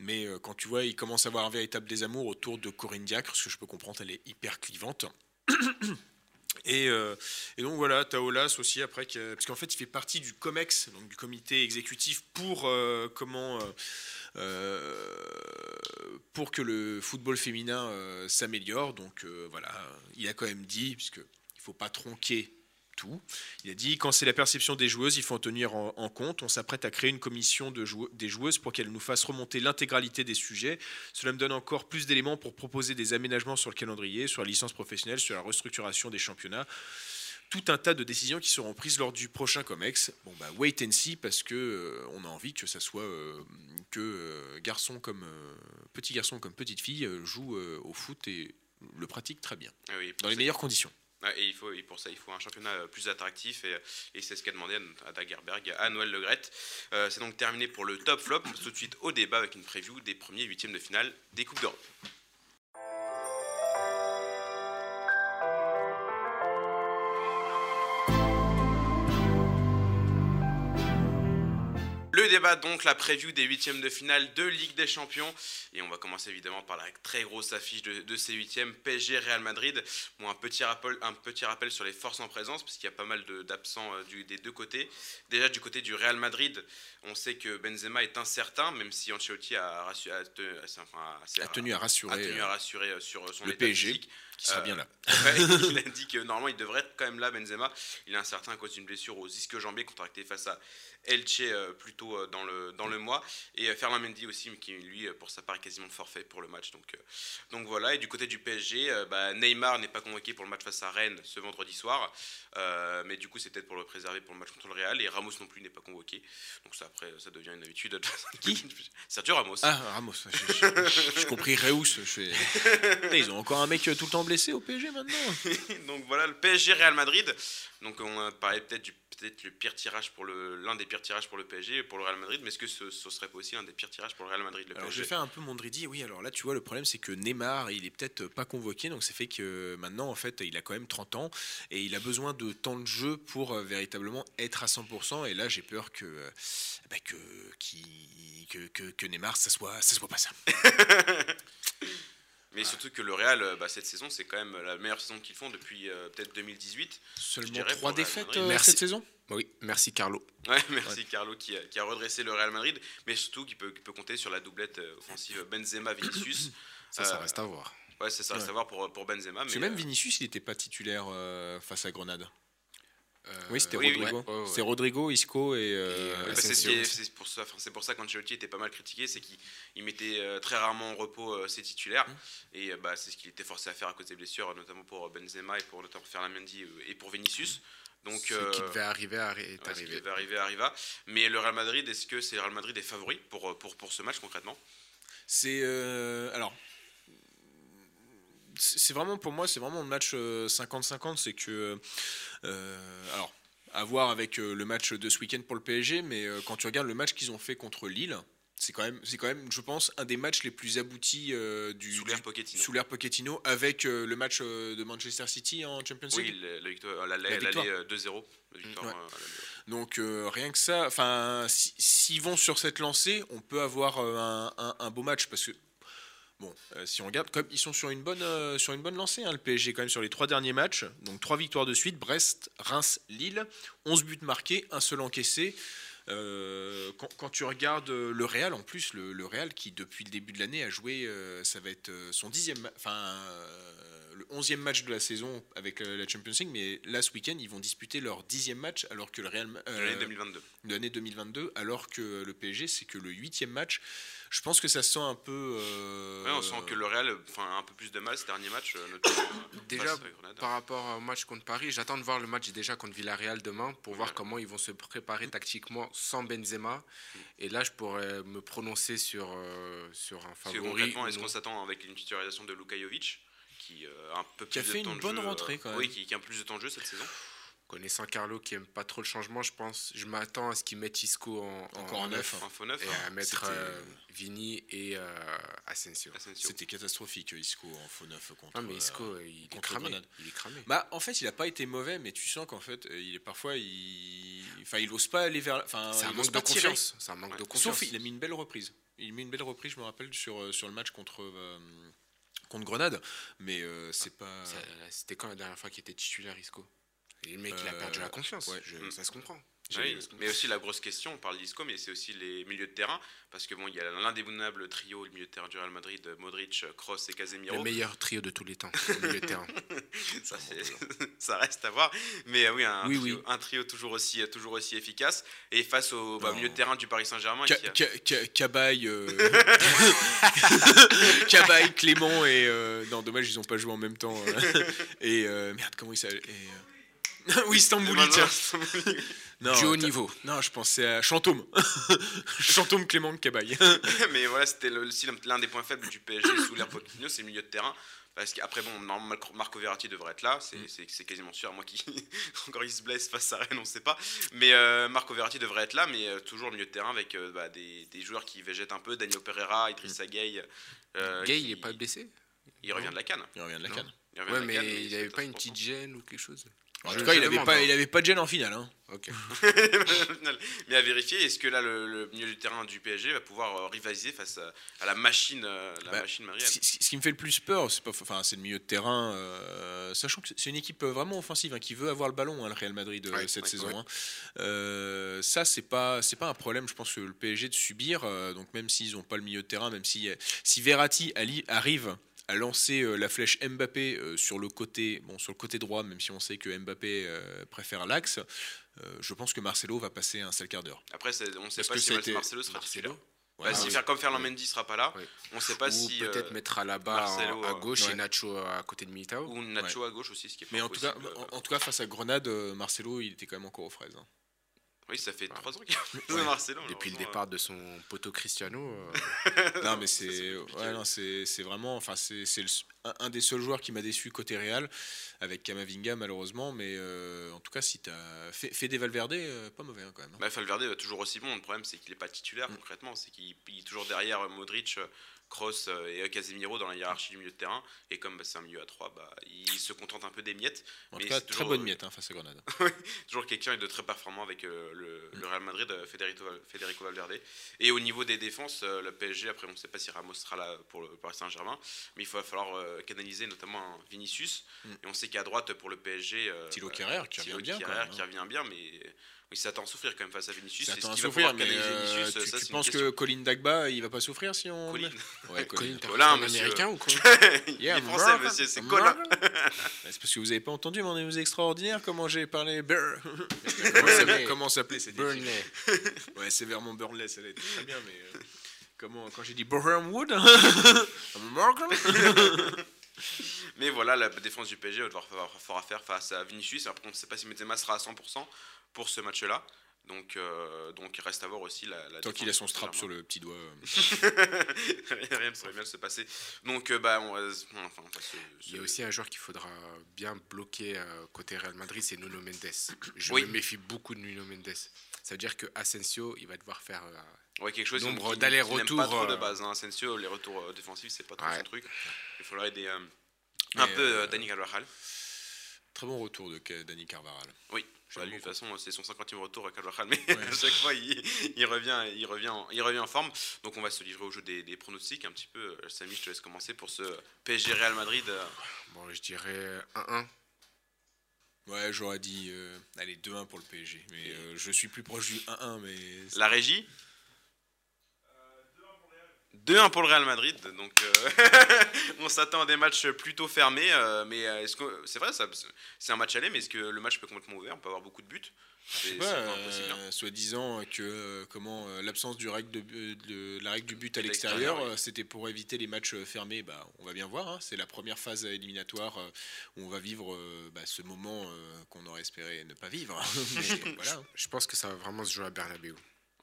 Mais euh, quand tu vois, il commence à avoir un véritable désamour autour de Corinne Diacre, ce que je peux comprendre, elle est hyper clivante. Et, euh, et donc voilà, Taolas aussi après, parce qu'en fait il fait partie du COMEX, donc du comité exécutif pour euh, comment pour que le football féminin s'améliore. Donc voilà, il a quand même dit, puisque il faut pas tronquer tout. Il a dit quand c'est la perception des joueuses, il faut en tenir en, en compte. On s'apprête à créer une commission de jou- des joueuses pour qu'elles nous fassent remonter l'intégralité des sujets. Cela me donne encore plus d'éléments pour proposer des aménagements sur le calendrier, sur la licence professionnelle, sur la restructuration des championnats. Tout un tas de décisions qui seront prises lors du prochain Comex. Bon bah wait and see parce que euh, on a envie que ça soit euh, que euh, garçon comme euh, petit garçon comme petite fille euh, joue au foot et le pratique très bien Ah oui, dans les meilleures conditions. Ah, et, il faut, pour ça, il faut un championnat euh, plus attractif et, et c'est ce qu'a demandé à, Dagerberg, à Noël Le Graët. Euh, c'est donc terminé pour le top flop. Tout de suite au débat avec une preview des premiers huitièmes de finale des Coupes d'Europe. Donc, la preview des huitièmes de finale de Ligue des Champions. Et on va commencer évidemment par la très grosse affiche de, de ces huitièmes, PSG Real Madrid. Bon, un, petit rappel, un petit rappel sur les forces en présence, parce qu'il y a pas mal d'absents euh, des deux côtés. Déjà du côté du Real Madrid, on sait que Benzema est incertain, même si Ancelotti a, rassu- a te- a- enfin, a- A tenu à rassurer tenu euh, à rassurer euh, sur son le état PSG. physique. Qui sera euh, bien là. Il a dit que normalement il devrait être quand même là, Benzema. Il est incertain à cause d'une blessure aux ischio-jambiers contractée face à Elche euh, plus tôt euh, dans le, dans le mois. Et euh, Ferland Mendy aussi, qui lui, pour sa part, est quasiment forfait pour le match. Donc, donc voilà. Et du côté du PSG, bah, Neymar n'est pas convoqué pour le match face à Rennes ce vendredi soir. Mais du coup, c'est peut-être pour le préserver pour le match contre le Real. Et Ramos non plus n'est pas convoqué. Donc ça, après, ça devient une habitude. Qui? Sergio Ramos. Ah, Ramos. J'ai- compris Reus. Ils ont encore un mec tout le temps blessé au PSG maintenant. donc voilà, le PSG Real Madrid. Donc on a parlé peut-être du peut-être le pire tirage pour le l'un des pires tirages pour le PSG et pour le Real Madrid, mais est-ce que ce, ce serait pas aussi un des pires tirages pour le Real Madrid le Alors je vais faire un peu mon dridi. Oui, alors là, tu vois, le problème, c'est que Neymar, il est peut-être pas convoqué, donc ça fait que maintenant, en fait, il a quand même 30 ans et il a besoin de temps de jeu pour euh, véritablement être à 100%. Et là, j'ai peur que, euh, bah, que, qui- que, que, que Neymar, ça soit, ça soit pas ça. Mais surtout que le Real, euh, bah, cette saison, c'est quand même la meilleure saison qu'ils font depuis euh, peut-être 2018. Seulement dirais trois défaites euh, Merci. cette saison? Oui, merci Carlo. Ouais, merci Carlo qui a, qui a redressé le Real Madrid, mais surtout qui peut, qui peut compter sur la doublette offensive Benzema-Vinicius. Ça, ça reste à voir. Ouais, ça, ça reste Ouais. à voir pour, pour Benzema. Parce mais, même euh, Vinicius, il n'était pas titulaire euh, face à Grenade. Oui, c'était oui, Rodrigo. ouais. C'est Rodrigo, Isco et. euh, Et, euh, Bah, c'est, ce pour ça, enfin, c'est pour ça qu'Ancelotti était pas mal critiqué, c'est qu'il il mettait euh, très rarement en repos ses titulaires, Mmh. et bah, c'est ce qu'il était forcé à faire à cause des blessures, notamment pour Benzema et pour notamment Mendy et pour Vinicius. Donc, Ce euh, qui devait arriver est ouais, ce qui arrivé. devait arriver arriva. Mais le Real Madrid, est-ce que c'est le Real Madrid est favori pour, pour, pour ce match concrètement? C'est euh, alors c'est vraiment pour moi c'est vraiment le match euh, 50-50 c'est que euh, alors à voir avec euh, le match de ce week-end pour le PSG mais euh, quand tu regardes le match qu'ils ont fait contre Lille c'est quand même c'est quand même je pense un des matchs les plus aboutis euh, du Sous l'ère Pochettino. sous l'ère Pochettino avec euh, le match euh, de Manchester City en Champions League Oui, la, victoire, la, La la- victoire. l'aller, euh, 2-0. La victoire, Ouais. euh, à la- Donc euh, rien que ça, enfin, si- s'ils vont sur cette lancée, on peut avoir euh, un, un- un beau match parce que bon, euh, si on regarde, comme ils sont sur une bonne euh, sur une bonne lancée, hein, le PSG quand même sur les trois derniers matchs, donc trois victoires de suite, Brest, Reims, Lille, 11 buts marqués, un seul encaissé. Euh, quand, quand tu regardes le Real, en plus, le, le Real qui depuis le début de l'année a joué, ça va être son dixième, enfin le onzième match de la saison avec la Champions League, mais là ce week-end ils vont disputer leur dixième match alors que le Real, de l'année 2022. de l'année 2022, alors que le PSG, c'est que le huitième match. Je pense que ça se sent un peu. euh, Ouais, on sent que le Real enfin, a un peu plus de mal ce dernier match, notamment Déjà. Par rapport au match contre Paris, j'attends de voir le match déjà contre Villarreal demain pour voir comment ils vont se préparer tactiquement sans Benzema. Et là, je pourrais me prononcer sur, euh, sur un favori. concrètement, est-ce qu'on s'attend avec une titularisation de Luka Jovic qui euh, a un peu Qui a plus fait de temps une bonne jeu, euh, rentrée, quand Oui, même. qui, qui a un plus de temps de jeu cette saison? Connaissant Carlo qui aime pas trop le changement, je pense, je m'attends à ce qu'il mette Isco en, Encore en neuf. Un faux neuf. et hein. à mettre C'était- euh, Vini et euh, Asensio. Asensio. C'était catastrophique, Isco en faux neuf contre. Ah mais euh, Isco, euh, il est cramé. Grenade. Il est cramé. Bah, en fait, il a pas été mauvais, mais tu sens qu'en fait, euh, il est parfois, il, enfin, il ose pas aller vers, enfin, C'est un manque de pas confiance. C'est un manque Ouais. de confiance. Sauf il a mis une belle reprise. Il a mis une belle reprise, je me rappelle sur sur le match contre euh, contre Grenade, mais euh, c'est pas. Ça- C'était quand la dernière fois qu'il était titulaire Isco? Et le mec, il a Euh, perdu la confiance. ouais. Je- Mm. Ça se comprend. Oui, J'ai- mais aussi la grosse question, on parle d'Isco, mais c'est aussi les milieux de terrain, parce que bon, il y a l'indéboulonnable trio, le milieu de terrain du Real Madrid, Modric, Kroos et Casemiro. Le meilleur trio de tous les temps au milieu de terrain. ça, reste à voir. Mais euh, oui, un, Oui, trio, oui. un trio toujours aussi, toujours aussi efficace. Et face au bah, milieu de terrain du Paris Saint-Germain, Ca- qui a- Cabaye, euh, Cabaye, Clément et euh, non dommage ils ont pas joué en même temps euh, et euh, merde comment il s'appelle et, euh, oui Stambouli tiens non, du haut niveau. non je pensais à Chantôme Chantôme Clément Cabaye mais voilà, c'était aussi l'un des points faibles du PSG sous l'ère Pochettino, c'est le milieu de terrain. Parce qu'après, bon, normalement, Marco Verratti devrait être là, c'est Mm. c'est- c'est quasiment sûr, à moi qui encore il se blesse face à Rennes, on ne sait pas. Mais euh, Marco Verratti devrait être là, mais euh, toujours le milieu de terrain avec euh, bah, des, des joueurs qui végètent un peu, Daniel Pereira, Idrissa Gueye. euh, Gay, qui- il est pas blessé? Il revient de la canne. il revient de la canne Ouais, mais il c'est avait pas une 100%. petite gêne ou quelque chose? En Je- tout cas il avait demande, pas il avait pas de gêne en finale hein. Ok. Mais à vérifier, est-ce que là, le, le milieu du terrain du PSG va pouvoir euh, rivaliser face à, à la machine, euh, la Bah, machine marielle Ce qui, ce qui me fait le plus peur, c'est enfin, le milieu de terrain, euh, sachant que c'est une équipe euh, vraiment offensive hein, qui veut avoir le ballon, hein, le Real Madrid euh, Ouais, cette ouais, saison. ouais. hein. Euh, ça, c'est pas, c'est pas un problème. Je pense que le PSG de subir, euh, donc même s'ils n'ont pas le milieu de terrain, même si si Verratti arrive a lancé euh, la flèche Mbappé euh, sur le côté, bon, sur le côté droit, même si on sait que Mbappé euh, préfère l'axe, je pense que Marcelo va passer un sale quart d'heure. Après, on ne sait Parce pas si été- Marcelo sera Marcelo Bah, si oui. faire comme Ferland Mendy sera pas là, Ouais. on ne sait pas Ou si peut-être euh, mettre à la Marcelo, à gauche ouais. et Nacho à côté de Militao. ou Nacho à gauche aussi, ce qui est Mais pas en tout, cas, en, en tout cas, face à Grenade, Marcelo, il était quand même encore aux fraises. hein. Oui, ça fait. 3 ans qu'il a Ouais. Marcelo. Depuis le départ de son poteau Cristiano. euh, Non, mais c'est ouais, non, c'est c'est vraiment, enfin, c'est un, un des seuls joueurs qui m'a déçu côté Real, avec Kamavinga malheureusement. Mais euh, en tout cas, si tu as fait, fait des Valverde, euh, pas mauvais hein, quand même. hein. Bah, Valverde va toujours aussi bon. Le problème, c'est qu'il n'est pas titulaire Mm. concrètement. C'est qu'il il est toujours derrière Modric, Kroos euh, et Casemiro dans la hiérarchie du milieu de terrain. Et comme bah, c'est un milieu à 3, bah, il se contente un peu des miettes. En mais tout cas, c'est très toujours, bonne euh, miette hein, face à Grenade. Toujours quelqu'un de très performant avec euh, le, Mm. le Real Madrid, Federico, Federico Valverde. Et au niveau des défenses, euh, le PSG, après, on ne sait pas si Ramos sera là pour le Paris Saint-Germain. Mais il va falloir euh, canaliser notamment un Vinicius. Mm. Et on sait qu'à droite, pour le PSG. Thilo Kerrer, qui revient bien, même, qui hein. revient bien, mais oui, ça attend à souffrir quand même face à Vinicius. Ça Est-ce attend à souffrir, mais euh, Vinicius tu, Ça, tu penses que. Colin Dagba, il va pas souffrir si on. Colin. Ouais, Colin, Colin. un américain ou quoi Il Yeah, est français, monsieur, c'est Colin. C'est parce que vous avez pas entendu mon news extraordinaire comment j'ai parlé. Comment s'appelait- cette Burnley. Ouais, c'est vraiment Burnley, ça l'est très bien, mais euh, comment quand j'ai dit Wood Morgan Mais voilà, la défense du PSG va devoir fort à faire face à Vinicius. Après, on ne sait pas si Benzema sera à 100% pour ce match-là. Donc, euh, donc, il reste à voir aussi la, la Tant qu'il a son strap sur le petit doigt. euh, Rien ne pourrait bien se passer. Donc, euh, bah, on, enfin, se- Il y a aussi un joueur qu'il faudra bien bloquer euh, côté Real Madrid, c'est Nuno Mendes. Je Oui. me méfie beaucoup de Nuno Mendes. Ça veut dire que Asensio, il va devoir faire. euh, Ouais, quelque chose Nombre n'aime pas trop de euh, base. Hein. Asensio, les retours euh, défensifs, c'est pas trop Ouais. son truc. Il faudra aider euh, un Mais, peu euh, euh, Dani Carvajal. Très bon retour de Dani Carvaral. Oui, bah, lui, de toute façon, c'est son 50e retour à Carvajal, mais Ouais. à chaque fois, il, il revient, il, revient, en- il revient en forme. Donc, on va se livrer au jeu des, des pronostics un petit peu. Samy, je te laisse commencer pour ce PSG Real Madrid. bon, je dirais 1-1. Ouais, j'aurais dit euh, allez 2-1 pour le PSG, mais euh, je suis plus proche du 1-1, mais La régie? 2-1 pour le Real Madrid, donc euh, on s'attend à des matchs plutôt fermés, euh, mais euh, est-ce que c'est vrai, ça, c'est un match aller, mais est-ce que le match peut complètement ouvert? On peut avoir beaucoup de buts C'est pas impossible. hein. euh, soi-disant que euh, comment l'absence du règle de, la règle du but à l'extérieur, oui. c'était pour éviter les matchs fermés. Bah, on va bien voir. hein, c'est la première phase éliminatoire où on va vivre bah, ce moment qu'on aurait espéré ne pas vivre. Mais voilà. Je pense que ça va vraiment se jouer à Bernabeu.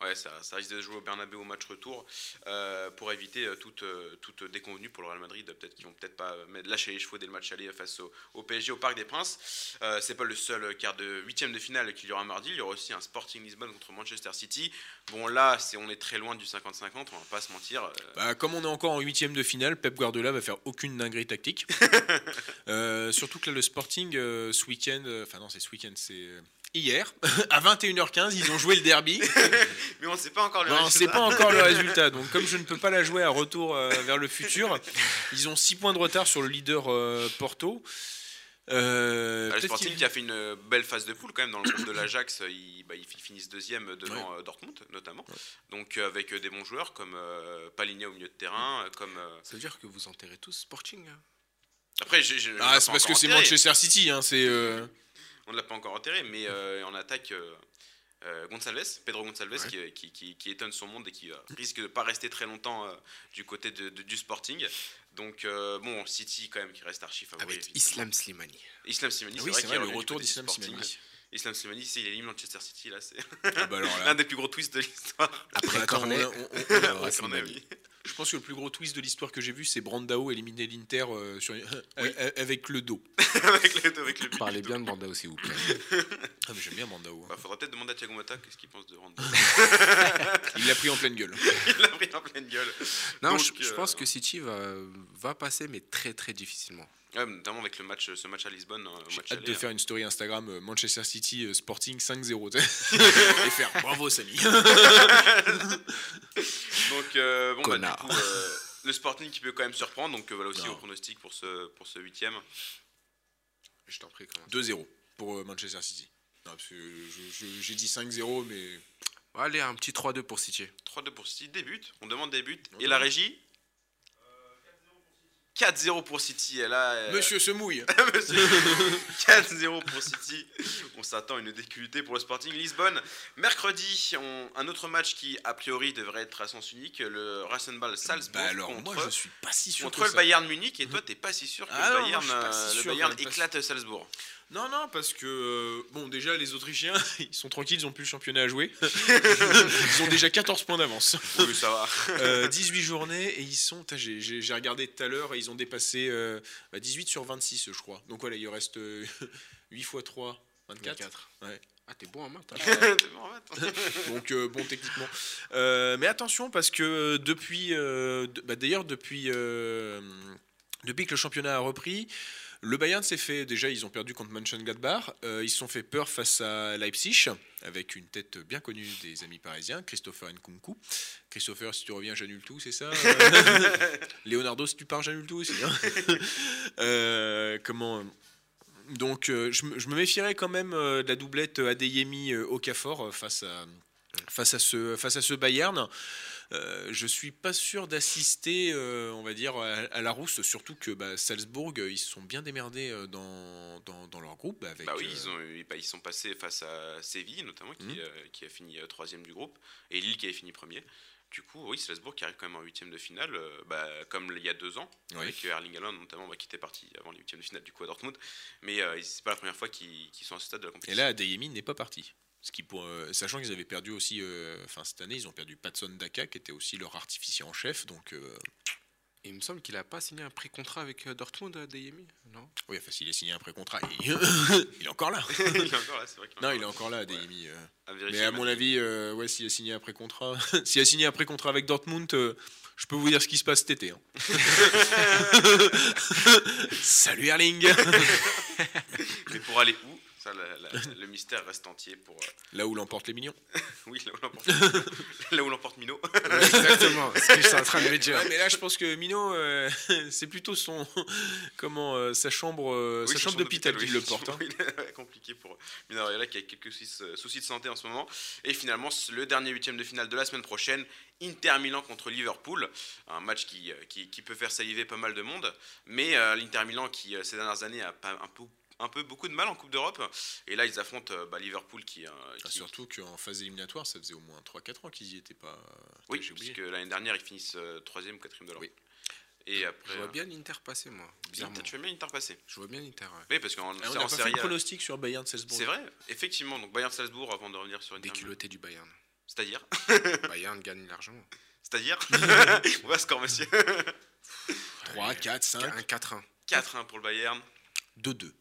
Ouais, ça, ça risque de jouer au Bernabeu au match retour euh, pour éviter euh, toute, euh, toute déconvenue pour le Real Madrid. Peut-être qu'ils vont peut-être pas lâcher les chevaux dès le match aller face au, au PSG au Parc des Princes. Euh, c'est pas le seul quart de huitième de finale qu'il y aura mardi. Il y aura aussi un Sporting Lisbonne contre Manchester City. Bon là, c'est on est très loin du 50-50. On va pas se mentir. Bah, comme on est encore en huitième de finale, Pep Guardiola va faire aucune dinguerie tactique. Euh, surtout que là, le Sporting, ce week-end, enfin non, c'est ce week-end, c'est hier, à 21h15, ils ont joué le derby. Mais on ne sait pas encore le Non, résultat. c'est pas encore le résultat. Donc, comme je ne peux pas la jouer à retour euh, vers le futur, ils ont 6 points de retard sur le leader euh, Porto. Euh, Ah, le Sporting qui a fait une belle phase de poule quand même dans le groupe de l'Ajax, euh, ils, bah, ils finissent deuxième devant Dortmund notamment. Donc avec des bons joueurs comme euh, Paligna au milieu de terrain, comme euh, Ça veut dire que vous enterrez tous Sporting hein après j'ai- on Ah, c'est parce que c'est. Manchester City. Hein, c'est. Euh, On ne l'a pas encore enterré, mais euh, en attaque. euh, euh, Gonçalves, Pedro Gonçalves, Ouais. qui, qui, qui- qui étonne son monde et qui euh, risque de ne pas rester très longtemps euh, du côté de- de- du Sporting. Donc, euh, bon, City quand même qui reste archi favori. Avec évidemment. Islam Slimani. Islam Slimani, Ah c'est oui, vrai vrai, le retour d'Islam. Slimani. Islam Slimani, s'il élimine Manchester City, là, c'est Ah bah l'un des plus gros twists de l'histoire. Après Cornet, on on- on- on Je pense que le plus gros twist de l'histoire que j'ai vu, c'est Brandao éliminer l'Inter euh, sur- euh, avec le dos. avec le, avec le but. parlez bien de Banda s'il vous plaît. Ah, j'aime bien Brandao. hein. Bah, faudra peut-être demander à Thiago Motta qu'est-ce qu'il pense de Rando. Il l'a pris en pleine gueule. Il l'a pris en pleine gueule. Non, Donc, je, je euh, pense que City va, va passer, mais très très difficilement. Ouais, notamment avec le match, ce match à Lisbonne. euh, J'ai hâte aller, de hein. faire une story Instagram euh, Manchester City euh, Sporting 5-0 tu sais. et faire bravo Samy. Donc, euh, bon, bah, du coup, euh, le Sporting qui peut quand même surprendre. Donc, euh, voilà aussi Non. au pronostic pour ce, pour ce huitième. Je t'en prie, comment 2-0 pour Manchester City. Non, parce que je- je- j'ai dit 5-0 mais Allez, un petit 3-2 pour City. 3-2 pour City, des buts. On demande des buts. Et la régie 4-0 pour City. Et là, euh, Monsieur se mouille. Monsieur. 4-0 pour City. On s'attend à une difficulté pour le Sporting Lisbonne. Mercredi, on- un autre match qui, a priori, devrait être à sens unique. Le Rasenball Salzbourg Bah alors, contre, moi, je suis pas si sûr contre que le ça. Bayern Munich. Et toi, t'es pas si sûr que Ah le non, moi, Bayern, pas si euh, le Bayern éclate Salzbourg. Non, non, parce que, euh, bon, déjà, les Autrichiens, ils sont tranquilles, ils ont plus le championnat à jouer. ils ont déjà 14 points d'avance. Oui, ça va. Euh, 18 journées et ils sont. J'ai regardé tout à l'heure et ils ont dépassé euh, bah, 18 sur 26, je crois. Donc voilà, il reste euh, 8 x 3, 24. 24. Ouais. Ah, t'es bon en maths. hein. Bon, en. Donc euh, bon, techniquement. Euh, mais attention parce que euh, depuis. euh, de- bah, D'ailleurs, depuis, euh, depuis que le championnat a repris. Le Bayern s'est fait, déjà ils ont perdu contre Mönchengladbach, euh, ils se sont fait peur face à Leipzig, avec une tête bien connue des amis parisiens, Christopher Nkunku. Christopher, si tu reviens, j'annule tout, c'est ça? Euh, Leonardo, si tu pars, j'annule tout aussi. hein. Euh, comment donc euh, je, me- je me méfierais quand même euh, de la doublette Adeyemi euh, Okafor euh, face à face à ce face à ce Bayern. Euh, je suis pas sûr d'assister, euh, on va dire, à, à la rousse, surtout que bah, Salzbourg, euh, ils se sont bien démerdés euh, dans, dans, dans leur groupe. Avec, Bah oui, ils, ont, bah, ils sont passés face à Séville, notamment, qui, Mhm. euh, qui a fini troisième du groupe, et Lille qui avait fini premier. Du coup, oui, Strasbourg qui arrive quand même en huitième de finale, euh, bah, comme il y a deux ans, Oui. avec Erling Haaland notamment, bah, qui était parti avant les huitièmes de finale du coup à Dortmund. Mais euh, c'est pas la première fois qu'ils sont à ce stade de la Et compétition. là, Adeyemi n'est pas parti. Ce qui pour, euh, sachant qu'ils avaient perdu aussi, euh, enfin cette année, ils ont perdu Patson Daka, qui était aussi leur artificier en chef. Donc, euh, Il me semble qu'il a pas signé un pré-contrat avec euh, Dortmund, euh, Deyemi Non? Oui, enfin, s'il est signé un pré-contrat, il... il est encore là. il est encore là, c'est vrai qu'il Non, il est encore là, Adeyemi. euh. à Mais à mon avis, euh, ouais, s'il a signé un pré-contrat, s'il a signé un pré-contrat avec Dortmund, euh, je peux vous dire ce qui se passe cet été. hein. Salut Erling. Mais pour aller où? Ça, la- la- le mystère reste entier pour. euh, Là où l'emportent les mignons. oui, là où l'emporte, là où l'emporte Minot. Exactement, ce que je suis en train de me dire. Ouais, mais là, je pense que Mino, euh, c'est plutôt son, comment, euh, sa chambre, Oui, sa chambre d'hôpital qui le porte. hein. compliqué pour Mino Raiola qui a quelques soucis, soucis de santé en ce moment. Et finalement, le dernier huitième de finale de la semaine prochaine, Inter Milan contre Liverpool, un match qui, qui, qui peut faire saliver pas mal de monde. Mais l'Inter Milan qui ces dernières années a pas un peu un peu beaucoup de mal en Coupe d'Europe et là ils affrontent euh, bah, Liverpool qui, euh, Ah, qui- surtout qu'en phase éliminatoire, ça faisait au moins 3-4 ans qu'ils y étaient pas. oui puisque l'année dernière ils finissent euh, troisième ou quatrième de l'Europe Oui. et après Je vois euh, bien l'Inter passer, moi. Bizarrement. Inter- tu veux bien Inter passer Je vois bien l'Inter, ouais. oui parce qu'en Ah, on c'est n'a en pas fait série A. pronostic sur Bayern de Salzbourg. c'est vrai effectivement donc Bayern Salzbourg avant de revenir sur Milan. Déculotté du Bayern. c'est-à-dire Bayern gagne largement. C'est-à-dire On va score, monsieur. 3, 4, 5, Un 4-1. 4-1 pour le Bayern. 2-2.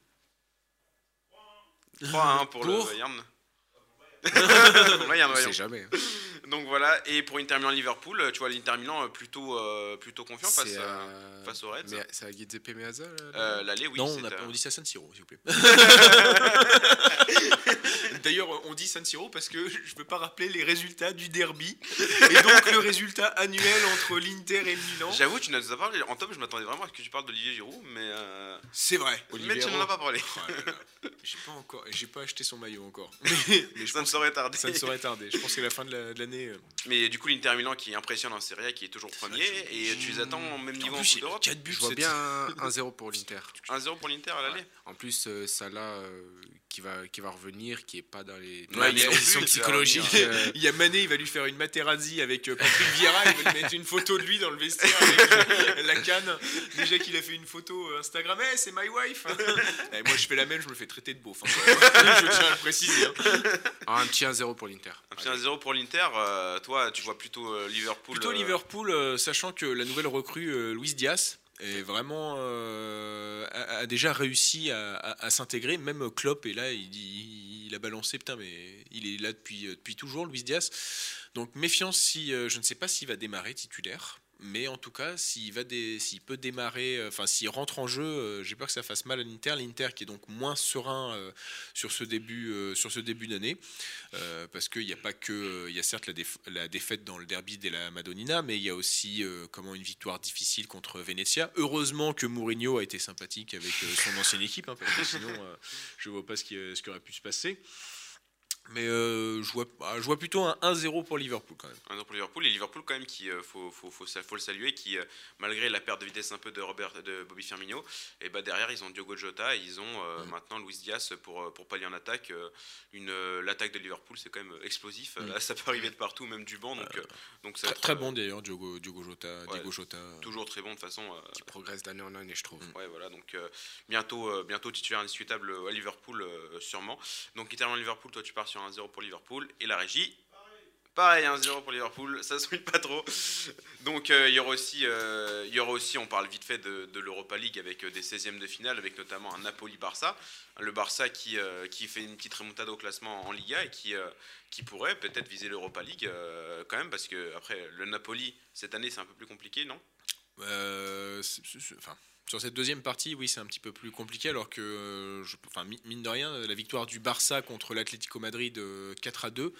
3-1 pour, le Pour Bayern. Le Bayern, On sait jamais. Donc voilà, et pour Inter Milan Liverpool, tu vois l'Inter Milan euh, plutôt, euh, plutôt confiant face, à, euh, face aux Reds. mais C'est à Giuseppe Meazza là, là euh, l'aller, oui. non, on, a, dit ça San Siro, s'il vous plaît. D'ailleurs, on dit San Siro parce que je ne peux pas rappeler les résultats du derby et donc le résultat annuel entre l'Inter et le Milan. J'avoue, tu nous as parlé en top, je m'attendais vraiment à ce que tu parles d'Olivier Giroud, mais, euh, C'est vrai. mais tu n'en as pas parlé. Oh. J'ai pas encore, j'ai pas acheté son maillot encore. Mais, mais je Ça ne saurait tarder. ça ne saurait tarder. Je pense que la fin de la- de l'année. Euh, Mais du coup, l'Inter Milan qui impressionne en Serie A, qui est toujours premier, et tu les attends au même niveau en, En plus, Coupe d'Europe. 4 buts. Je vois bien un 1-0 pour l'Inter. 1-0 pour l'Inter à l'aller. Ouais. En plus, euh, Salah euh, qui, va, qui va revenir, qui est pas dans les Ouais, plus, psychologiques. euh, Il y a Mané, il va lui faire une Materazzi avec euh, Patrick Vieira, il va lui mettre une photo de lui dans le vestiaire avec euh, la canne. Déjà qu'il a fait une photo euh, Instagram, Eh, c'est my wife. Et moi je fais la même, je me fais traiter de beauf. hein. je tiens à le préciser. hein. ah, un petit 1-0 pour l'Inter. Un petit 1-0 pour l'Inter. Euh, toi, tu vois plutôt euh, Liverpool. Plutôt euh, Liverpool, sachant que la nouvelle recrue Luis Diaz est vraiment a, a déjà réussi à, à- à s'intégrer. Même Klopp est là, il, il, il a balancé, putain, mais il est là depuis, depuis toujours, Luis Diaz. Donc méfiance si je ne sais pas s'il va démarrer titulaire. Mais en tout cas, s'il peut démarrer, euh, enfin s'il rentre en jeu, euh, j'ai peur que ça fasse mal à l'Inter. L'Inter qui est donc moins serein euh, sur ce début, sur ce début d'année, parce qu'il n'y a pas que, il y a certes la, déf- la défaite dans le derby de la Madonnina, mais il y a aussi comment une victoire difficile contre Venezia. Heureusement que Mourinho a été sympathique avec son ancienne équipe, hein, parce que sinon je vois pas ce qui aurait pu se passer. Mais euh, je, vois, bah, je vois plutôt un 1-0 pour Liverpool quand même. 1-0 pour Liverpool. Et Liverpool, quand même, qui, euh, faut, faut, faut, faut le saluer, qui, euh, malgré la perte de vitesse un peu de, Robert, de Bobby Firmino, et bah, derrière, ils ont Diogo Jota et ils ont euh, Mm. maintenant Luis Diaz pour, pour pallier en attaque. Euh, une, L'attaque de Liverpool, c'est quand même explosif. Mm. Là, ça peut arriver de partout, même du banc. Donc, euh, donc ça Très, être, très bon d'ailleurs, Diogo, Diogo Jota. Diogo Jota. Toujours très bon de toute façon. euh, Qui progresse d'année en année, je trouve. Ouais, voilà, donc euh, bientôt, euh, bientôt titulaire indiscutable à Liverpool, euh, sûrement. Donc, qui termine Liverpool, toi tu pars sur 1-0 pour Liverpool. Et la régie Pareil, 1-0 pour Liverpool, ça se pas trop. Donc euh, il y aura aussi, euh, il y aura aussi, on parle vite fait de, l'Europa League avec euh, des 16e de finale, avec notamment un Napoli-Barça. Le Barça qui, qui fait une petite remontada au classement en Liga et qui, qui pourrait peut-être viser l'Europa League quand même, parce que après le Napoli, cette année c'est un peu plus compliqué, non? C'est- enfin, sur cette deuxième partie, oui, c'est un petit peu plus compliqué, alors que, euh, je, enfin, mi- mine de rien, la victoire du Barça contre l'Atlético Madrid euh, 4 à 2,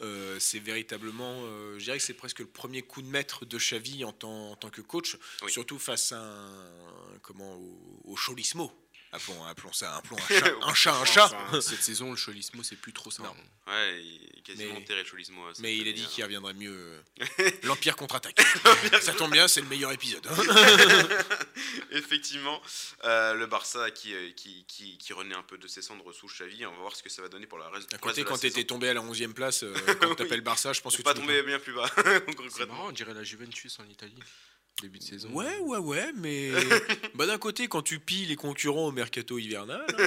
euh, c'est véritablement, euh, je dirais que c'est presque le premier coup de maître de Xavi en tant, en tant que coach, Oui. surtout face à un, comment, au, au Cholismo. Appelons, appelons ça appelons un chat un chat. Un chat. Enfin, cette saison, le Cholismo, c'est plus trop ça. Non. hein. Ouais, il est quasiment Mais- enterré Cholismo. hein, Mais il a dit hein. qu'il reviendrait mieux. euh, L'Empire contre-attaque. ça tombe bien, c'est le meilleur épisode. hein. Effectivement, euh, le Barça qui, euh, qui, qui, qui renaît un peu de ses cendres sous Xavi. On va voir ce que ça va donner pour la reste, À côté, quand t'étais tombé à la 11e place, euh, quand t'appelles Barça, je pense que pas tu peux tomber bien plus bas. C'est marrant, on dirait la Juventus en Italie. Début de saison. Ouais, ouais, ouais, mais bah, d'un côté, quand tu pilles les concurrents au mercato hivernal. hein.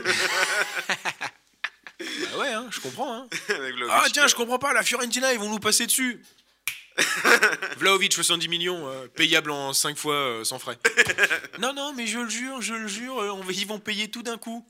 bah ouais, hein, je comprends. hein. Avec Vlahovic Ah tiens, euh, je comprends pas, la Fiorentina, ils vont nous passer dessus. Vlaovic, 70 millions, euh, payable en 5 fois euh, sans frais. non, non, mais je le jure, je le jure, euh, on va- ils vont payer tout d'un coup.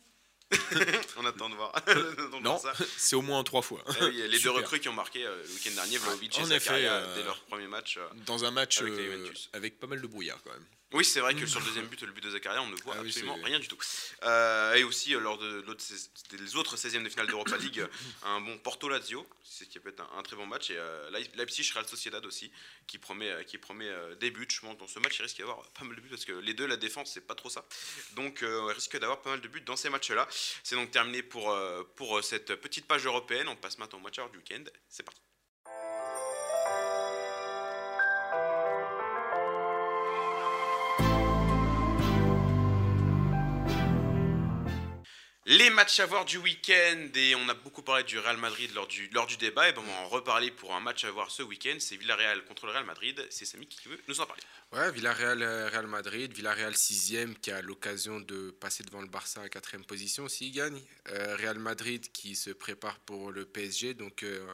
On attend de voir. De Non, c'est au moins 3 fois. Eh oui, les deux recrues qui ont marqué euh, le week-end dernier, Vlahovic et En Zakaria, euh, dès leur premier match. euh. Dans un match Avec euh, avec pas mal de brouillard quand même. Oui, c'est vrai que sur le deuxième but, le but de Zakaria, on ne voit Ah absolument rien du tout. Euh, et aussi, euh, lors de l'autre des autres 16e de finale d'Europa League, un bon Porto-Lazio, c'est ce qui peut être un, un très bon match. Et euh, Leip- Leipzig-Real Sociedad aussi, qui promet, euh, qui promet euh, des buts. Je pense dans ce match, il risque d'y avoir pas mal de buts parce que les deux, la défense, c'est pas trop ça. Donc, il risque d'avoir pas mal de buts dans ces matchs-là. C'est donc terminé pour, pour cette petite page européenne. On passe maintenant au match du week-end. C'est parti. Les matchs à voir du week-end, et on a beaucoup parlé du Real Madrid lors du, lors du débat, et ben on va en reparler pour un match à voir ce week-end, c'est Villarreal contre le Real Madrid, c'est Samy qui veut nous en parler. Ouais, Villarreal, euh, Real Madrid, Villarreal 6 qui a l'occasion de passer devant le Barça à 4 position s'il gagne. Euh, Real Madrid qui se prépare pour le PSG, donc euh,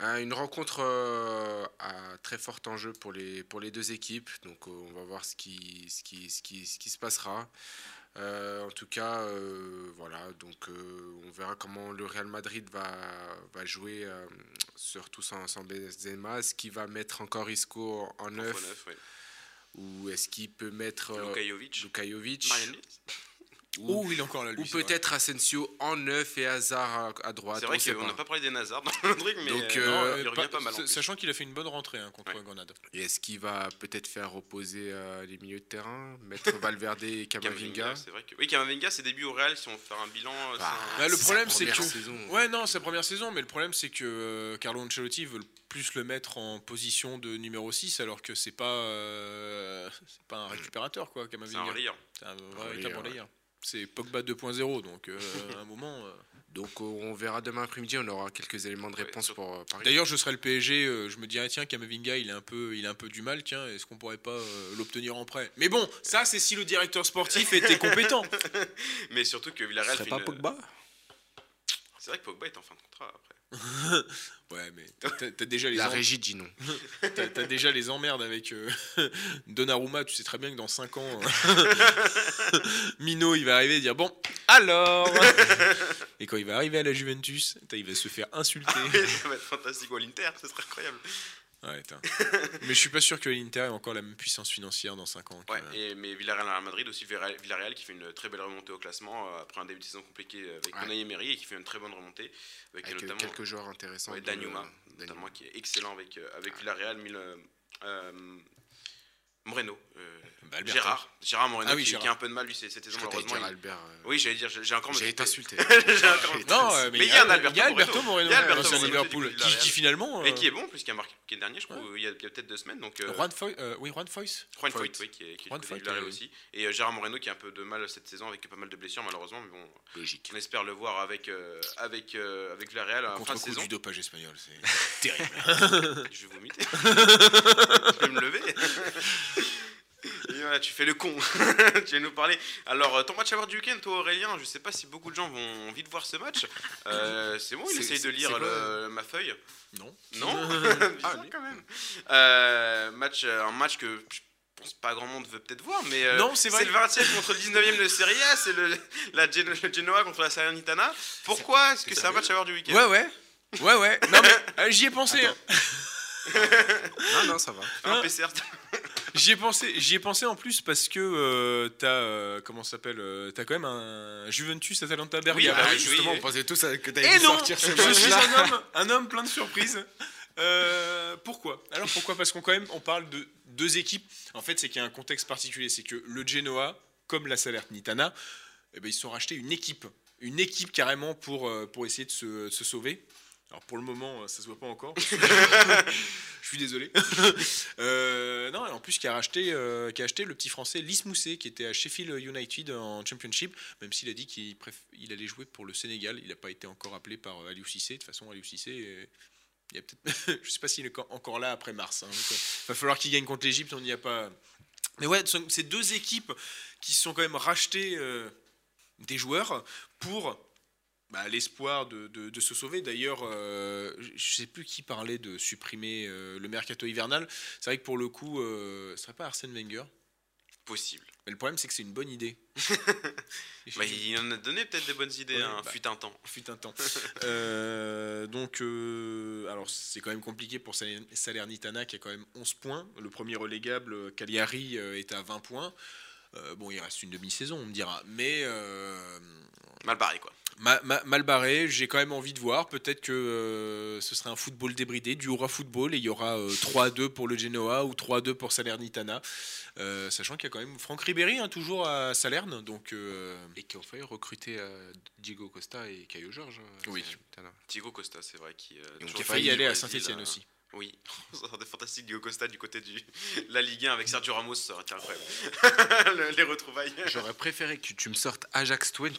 une rencontre à très fort enjeu pour les, pour les deux équipes. Donc on va voir ce qui, ce qui, ce qui, ce qui se passera. Euh, en tout cas, euh, voilà, donc euh, on verra comment le Real Madrid va, va jouer, surtout sans, sans Benzema. Est-ce qu'il va mettre encore Isco en Info neuf ou est-ce qu'il peut mettre euh, Luka Oh, il est encore là, lui. ou c'est peut-être Asensio en neuf et Hazard à, à droite C'est vrai qu'on n'a pas parlé des Nazars dans le truc, mais Donc, euh, euh, non, il revient pas- pas, mal. Sachant qu'il a fait une bonne rentrée hein, contre Ouais. Grenade. Et est-ce qu'il va peut-être faire opposer euh, les milieux de terrain, mettre Valverde et Camavinga c'est vrai que oui, Camavinga, ses débuts au Real, si on veut faire un bilan, Bah, c'est un- Bah, le c'est problème, c'est première que- saison. Ouais, non, sa première saison, mais le problème, c'est que euh, Carlo Ancelotti veut plus le mettre en position de numéro 6, alors que c'est pas, euh, c'est pas un récupérateur, quoi, c'est un Camavinga. relayeur. C'est un relayeur, véritable ouais. relayeur. C'est Pogba 2.0, donc euh, à un moment. euh. Donc euh, on verra demain après-midi, on aura quelques éléments de Ouais, réponse pour euh, Paris. D'ailleurs, je serais le PSG, euh, je me dirais, tiens, Camavinga, il a un peu, il a un peu du mal, tiens, est-ce qu'on pourrait pas euh, l'obtenir en prêt? Mais bon, ça, c'est si le directeur sportif était compétent. Mais surtout que Ce Villarreal serait fait pas une- Pogba? C'est vrai que Pogba est en fin de contrat après. Ouais, mais t'as- déjà les La en- régie dit non. T'as t'as déjà les emmerdes avec euh, Donnarumma, tu sais très bien que dans 5 ans, euh, Mino il va arriver et dire Bon, alors Et quand il va arriver à la Juventus, il va se faire insulter. ça va être fantastique. Ou à l'Inter, ce serait incroyable. Ouais, t'as. Mais je suis pas sûr que l'Inter ait encore la même puissance financière dans 5 ans. Ouais, et, mais Villarreal à Madrid aussi, Villarreal qui fait une très belle remontée au classement euh, après un début de saison compliqué avec Ouais. Unai Emery et qui fait une très bonne remontée avec, Avec euh, notamment quelques joueurs intéressants. ouais, euh, notamment qui est excellent avec, euh, avec Villarreal. Mille, euh, Moreno. euh, Bah. Gérard. Gérard Moreno Ah oui, qui, Gérard. qui a un peu de mal lui cette saison malheureusement. il- Albert. euh, Oui, j'allais dire, j'ai encore encore me Non, euh, mais il y a, un il y a Alberto Moreno, Il y a Alberto l'ancien Moreno Liverpool, qui, finalement. Et euh, qui est bon, puisqu'il a marqué le dernier, je crois, il y a, peut-être deux semaines. Donc, euh, Juan Foy, euh, oui, Juan Foyce. Juan. Foyt, oui, qui est, euh, aussi. Et euh, Gérard Moreno qui a un peu de mal cette saison avec pas mal de blessures malheureusement, mais bon, Logique. on espère le voir avec, euh, avec, euh, avec Villarreal en fin de saison. du dopage espagnol, c'est terrible. Je vais vomiter. je vais me lever. Voilà, tu fais le con. tu vas nous parler. Alors, euh, ton match à voir du week-end, toi Aurélien, je sais pas si beaucoup de gens vont envie de voir ce match. Euh, c'est bon, il essaye de lire le- ma feuille. non. Non Ah, quand même. Euh, match, euh, un match que je pense pas grand monde veut peut-être voir, mais euh, Non, c'est vrai. le 20e contre le 19e de Serie A, c'est le, la Genoa contre la Salernitana. Pourquoi est-ce que c'est un match à voir du week-end? Ouais, ouais. Ouais, ouais. Non, mais euh, j'y ai pensé. hein. Non, non, ça va. Un PCR. J'y ai pensé. J'y ai pensé en plus parce que euh, t'as euh, comment ça s'appelle euh, T'as quand même un Juventus Atalanta Bergame. Oui, bah Ah, oui, justement, oui. on pensait tous que t'allais non, sortir ce je suis match-là. un homme, un homme plein de surprises. Euh, pourquoi? Alors pourquoi? Parce qu'on quand même on parle de deux équipes. En fait, c'est qu'il y a un contexte particulier, c'est que le Genoa, comme la Salernitana, eh ben, ils se sont rachetés une équipe, une équipe carrément pour pour essayer de se, de se sauver. Alors pour le moment, euh, ça se voit pas encore. Je suis désolé. Euh, non, et en plus qui a racheté, euh, qui a acheté le petit français Lys Mousset qui était à Sheffield United en Championship, même s'il a dit qu'il il allait jouer pour le Sénégal. Il n'a pas été encore appelé par Aliou Cissé. De toute façon, Aliou Cissé, euh, il y a peut-être, je sais pas s'il est encore- là après mars. Il va falloir qu'il gagne contre l'Égypte. On n'y a pas. Mais ouais, ce sont- c'est deux équipes qui se sont quand même rachetées des joueurs pour bah, l'espoir de, de- de se sauver. D'ailleurs, euh, je je sais plus qui parlait de supprimer euh, le mercato hivernal. C'est vrai que pour le coup, euh, ce serait pas Arsène Wenger. Possible. Mais le problème, c'est que c'est une bonne idée. Bah, il en a donné peut-être des bonnes idées, Ouais, hein, bah. fut un temps. fut un temps. Euh, donc, alors c'est quand même compliqué pour Saler- Salernitana qui a quand même 11 points. Le premier relégable, Cagliari, est à 20 points. Euh, bon, il reste une demi-saison, on me dira. Mais euh, Mal barré, quoi. ma- ma- mal barré, j'ai quand même envie de voir. Peut-être que euh, ce sera un football débridé, du aura football, et il y aura euh, 3-2 pour le Genoa ou 3-2 pour Salernitana. Euh, sachant qu'il y a quand même Franck Ribéry, hein, toujours à Salerne. Donc, euh, Et qui ont failli recruter euh, Diego Costa et Caio Georges. Oui. Thiago Costa, c'est vrai, qui, euh, a failli eu aller à Saint-Etienne hein. aussi. Oui, ça serait fantastique, Diego Costa du côté de la Ligue 1 avec Sergio Ramos, ça aurait été incroyable. Le- Les retrouvailles. J'aurais préféré que tu me sortes Ajax Twente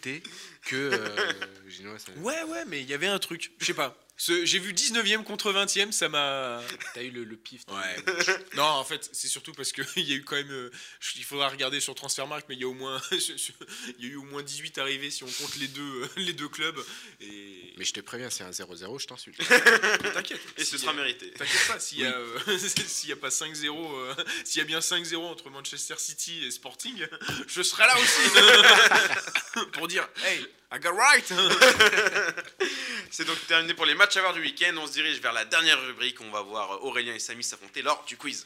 que euh, Genoa. ça- Ouais, ouais, mais il y avait un truc. Je sais pas. J'ai vu 19e contre 20e, ça m'a. T'as eu le, le pif. toi. Ouais. non, en fait, c'est surtout parce qu'il y a eu quand même. euh, il faudra regarder sur Transfermarkt, mais il y a au moins. Il y a eu au moins 18 arrivées si on compte les deux, euh, les deux clubs. Et. Mais je te préviens, c'est un 0-0, je t'insulte. t'inquiète. Et ce sera mérité. T'inquiète pas, s'il y, a, euh, a pas 5-0, euh, s'il y a bien 5-0 entre Manchester City et Sporting, je serai là aussi pour dire Hey, I got right C'est donc terminé pour les matchs à voir du week-end. On se dirige vers la dernière rubrique. On va voir Aurélien et Samy s'affronter lors du quiz.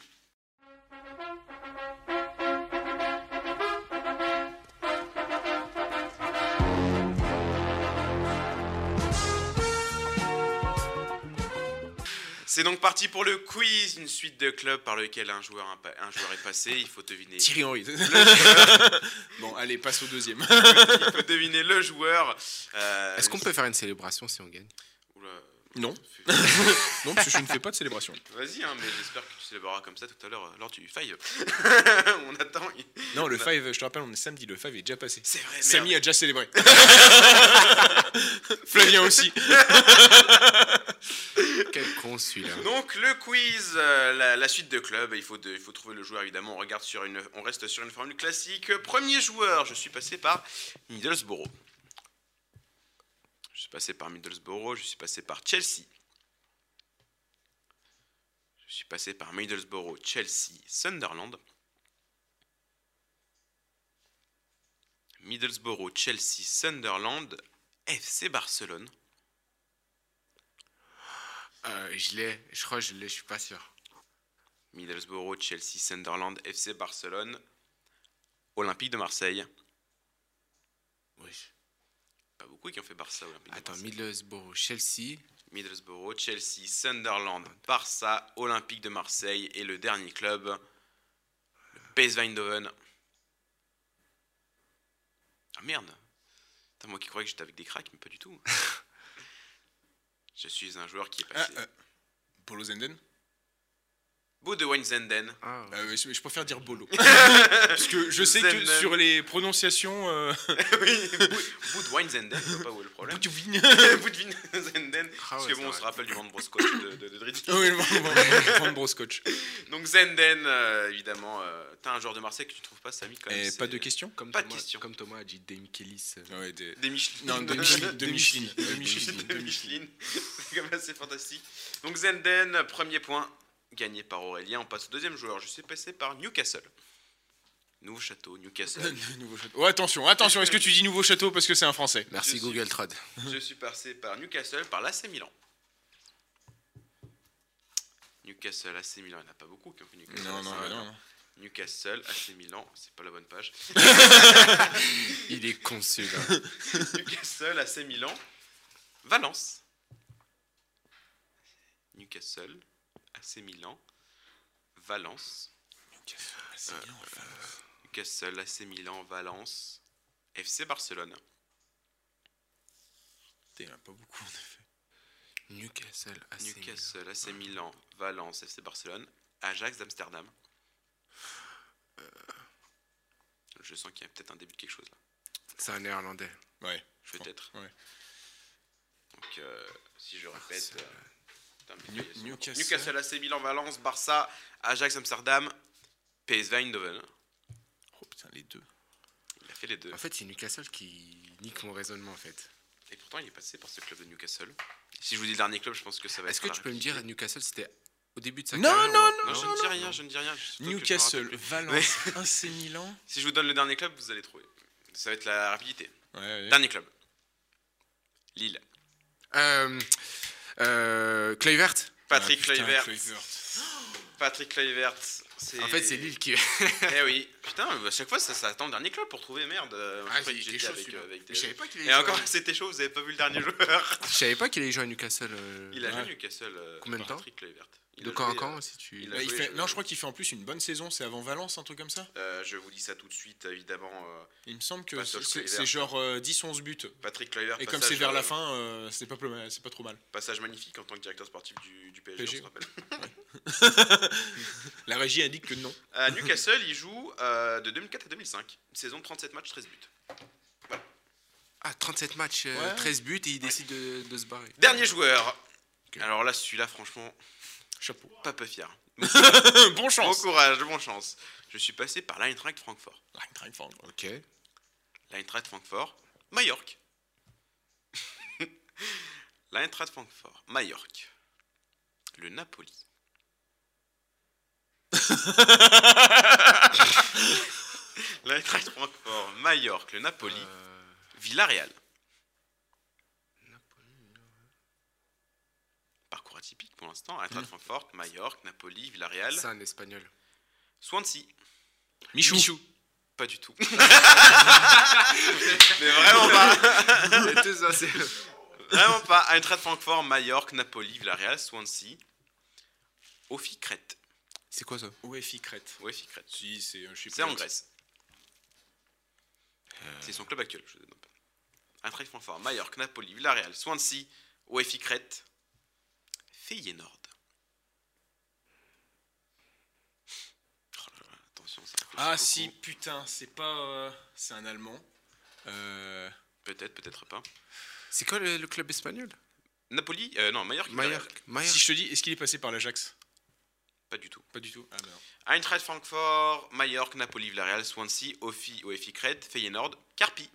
C'est donc parti pour le quiz, une suite de clubs par lequel un joueur, un, joueur est passé. Il faut deviner. Thierry Henry. bon, allez, passe au deuxième. Il faut deviner le joueur. Euh, Est-ce qu'on peut faire une célébration si on gagne? Oula. Non. Non, parce que je ne fais pas de célébration. Vas-y, hein, mais j'espère que tu célébreras comme ça tout à l'heure lors du five. on attend. Non, le 5, je te rappelle, on est samedi, le 5 est déjà passé. C'est vrai, Samy merde. a déjà célébré. Flavien aussi. Quel con celui-là. Donc le quiz, euh, la, la suite de clubs, il faut, de- il faut trouver le joueur évidemment. On regarde sur une, on reste sur une formule classique. Premier joueur, je suis passé par Middlesbrough. Je suis passé par Middlesbrough, je suis passé par Chelsea. Je suis passé par Middlesbrough, Chelsea, Sunderland. Middlesbrough, Chelsea, Sunderland, FC Barcelone. Euh, je l'ai, je crois que je l'ai, je suis pas sûr. Middlesbrough, Chelsea, Sunderland, FC Barcelone, Olympique de Marseille. Oui. Beaucoup qui ont fait Barça, Olympique de Attends, Marseille. Middlesbrough, Chelsea. Middlesbrough, Chelsea, Sunderland, Barça, Olympique de Marseille et le dernier club, le PSV Eindhoven. Ah merde. Putain, moi qui croyais que j'étais avec des cracks, mais pas du tout. Je suis un joueur qui est Ah, passé. euh, Polo Zenden? Bout de Zenden. Ah, Euh, je, je préfère dire Bolo. Parce que je sais que Zenden. sur les prononciations. Euh... oui, Bout de Zenden, je vois pas où est le problème. Boutouvigne. Bout de Zenden. Parce ouais, que bon, on vrai. se rappelle du vent de Broscotch de, de, de Drizzy. oui, le Van Broscotch. Donc Zenden, euh, évidemment. euh, T'as un joueur de Marseille que tu trouves pas, Samy, quand même. Et pas de questions comme, pas de Thomas, question. comme Thomas a dit Demichelis. euh, ouais, des... Des Michelin. Non, de Michelin. De Michelin. De De Michelin. Michelin. Michelin. C'est quand même assez fantastique. Donc Zenden, premier point gagné par Aurélien. On passe au deuxième joueur. Je suis passé par Newcastle. Nouveau château, Newcastle. Nouveau château. Oh, attention, attention, est-ce que tu dis nouveau château parce que c'est un français? Merci Je suis- Google Trad. Je suis passé par Newcastle, par l'AC Milan. Newcastle, AC Milan, il n'y en a pas beaucoup qui ont fait Newcastle. Non, non, Milan. non, non. Newcastle, AC Milan, c'est pas la bonne page. Il est con celui-là. Newcastle, AC Milan, Valence. Newcastle, AC Milan, Valence. Newcastle, AC Milan, Valence, FC Barcelone. Il n'y en a pas beaucoup en effet. Newcastle, AC Milan. Newcastle, AC Milan, Valence, FC Barcelone, Ajax d'Amsterdam. Euh, Je sens qu'il y a peut-être un début de quelque chose là. C'est un néerlandais. Ouais. je Peut-être. Ouais. Donc, euh, si je répète. euh, New- Newcastle. Newcastle, AC Milan, Valence, Barça, Ajax Amsterdam, PSV Eindhoven. Oh putain, les deux. Il a fait les deux. En fait, c'est Newcastle qui nique mon raisonnement en fait. Et pourtant, il est passé par ce club de Newcastle. Si je vous dis le dernier club, je pense que ça va Est-ce être. que la tu peux me dire Newcastle c'était au début de sa Non, carrière non, ou- Non, je ne dis rien, je ne dis rien. que Newcastle. Valence, AC Milan. Si je vous donne le dernier club, vous allez trouver. Ça va être la rapidité. Ouais, ouais. Dernier club. Lille. Euh, euh, Kluivert Patrick Ah, putain, Kluivert. Kluivert. Patrick Kluivert. En fait, c'est Lille qui. Eh oui. Putain, à chaque fois, ça, ça attend le dernier club pour trouver merde. Euh, Ah, j'étais chaud, avec, euh, avec des- Je savais pas qu'il Et encore, c'était chaud, vous avez pas vu le dernier joueur. Je savais pas qu'il allait jouer à Newcastle. euh, Il a joué à Newcastle. euh, Combien de temps Patrick Kluivert. De a quand à joué, quand si tu. il a il joué, fait... je- Non, je crois qu'il fait en plus une bonne saison. C'est avant Valence, un truc comme ça euh, je vous dis ça tout de suite, évidemment. euh, Il me semble que c'est genre euh, 10-11 buts. Patrick Kluivert. Et comme passage, c'est vers la euh, fin, euh, c'est pas, plus mal- c'est pas trop mal. Passage magnifique en tant que directeur sportif du, du PSG, PSG. on se rappelle. La régie indique que non. À Newcastle, il joue euh, de 2004 à 2005. Une saison de 37 matchs, 13 buts. Ah, 37 matchs, euh, Ouais. 13 buts et il décide de, de se barrer. Dernier joueur. Alors là, celui-là, franchement, Chapeau. pas peu fier. bon Bon chance. courage, bon chance. Je suis passé par l'Eintracht Francfort. Ok. L'Eintracht Francfort, Majorque. L'Eintracht Francfort, Majorque. Le Napoli. L'Eintracht Francfort, Majorque, le Napoli, Euh, Villarreal. Pour l'instant. Eintracht Francfort, Majorque, Napoli, Villarreal, c'est un espagnol. Swansea. Michou. Pas du tout. Mais vraiment pas. Tout ça, c'est- Vraiment pas. Eintracht Francfort, Majorque, Napoli, Villarreal, Swansea. Ofi Crète. c'est quoi ça? OFI Crète. Ofi Crète. Si, c'est un C'est en Grèce. C'est son club actuel. Je. Eintracht Francfort, Majorque, Napoli, Villarreal, Swansea, Ofi Crète, Feyenoord. Oh là là, attention, ça réfléchit Ah beaucoup. si, putain, c'est pas... euh, c'est un Allemand. Euh, Peut-être, peut-être pas. C'est quoi le, le club espagnol? Napoli, euh, non. Majorque. Si je te dis, est-ce qu'il est passé par l'Ajax? Pas du tout. Pas du tout. Ah. Eintracht Francfort, Majorque, Napoli, Villarreal, Swansea, Ofi, OFI Crète, Feyenoord, Carpi.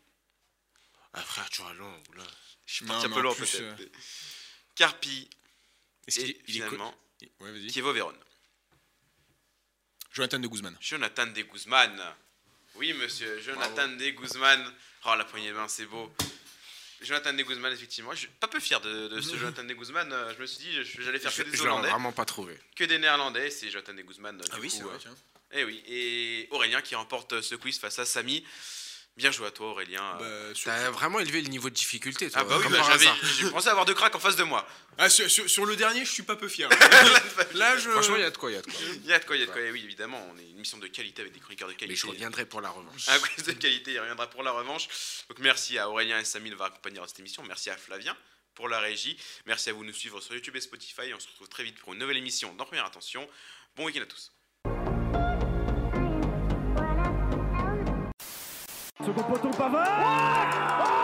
Ah frère, tu vas loin. oula. Je suis parti un peu loin peut-être. euh, Carpi Est-ce et est, il est finalement Ouais, Vérone. Jonathan de Guzman. Jonathan de Guzman. Oui, monsieur, Jonathan de Guzman. Oh, la poignée de main, c'est beau. Jonathan de Guzman, effectivement. Je suis pas peu fier de, de ce Jonathan de Guzman. Euh, Je me suis dit, j'allais faire Je, que des je Hollandais, vraiment pas trouvé. que des Néerlandais. C'est Jonathan de Guzman. Ah du oui, c'est vrai, euh, tiens. Eh oui, et Aurélien qui remporte ce quiz face à Samy. Bien joué à toi, Aurélien. Bah, sur, T'as vraiment élevé le niveau de difficulté, toi. ah bah oui, bah, j'ai pensé avoir deux cracks en face de moi. Ah, sur- sur- sur le dernier, je suis pas peu fier. Là, je. Franchement, il y a de quoi, il y a de quoi. Il y a de quoi, il y a de quoi. Et oui, évidemment, on est une émission de qualité avec des chroniqueurs de Mais qualité. je reviendrai pour la revanche. Un quiz de qualité, il reviendra pour la revanche. Donc merci à Aurélien et Samy de m'avoir accompagné dans cette émission. Merci à Flavien pour la régie. Merci à vous de nous suivre sur YouTube et Spotify. On se retrouve très vite pour une nouvelle émission dans Première Attention. Bon week-end à tous. Second poteau Pavard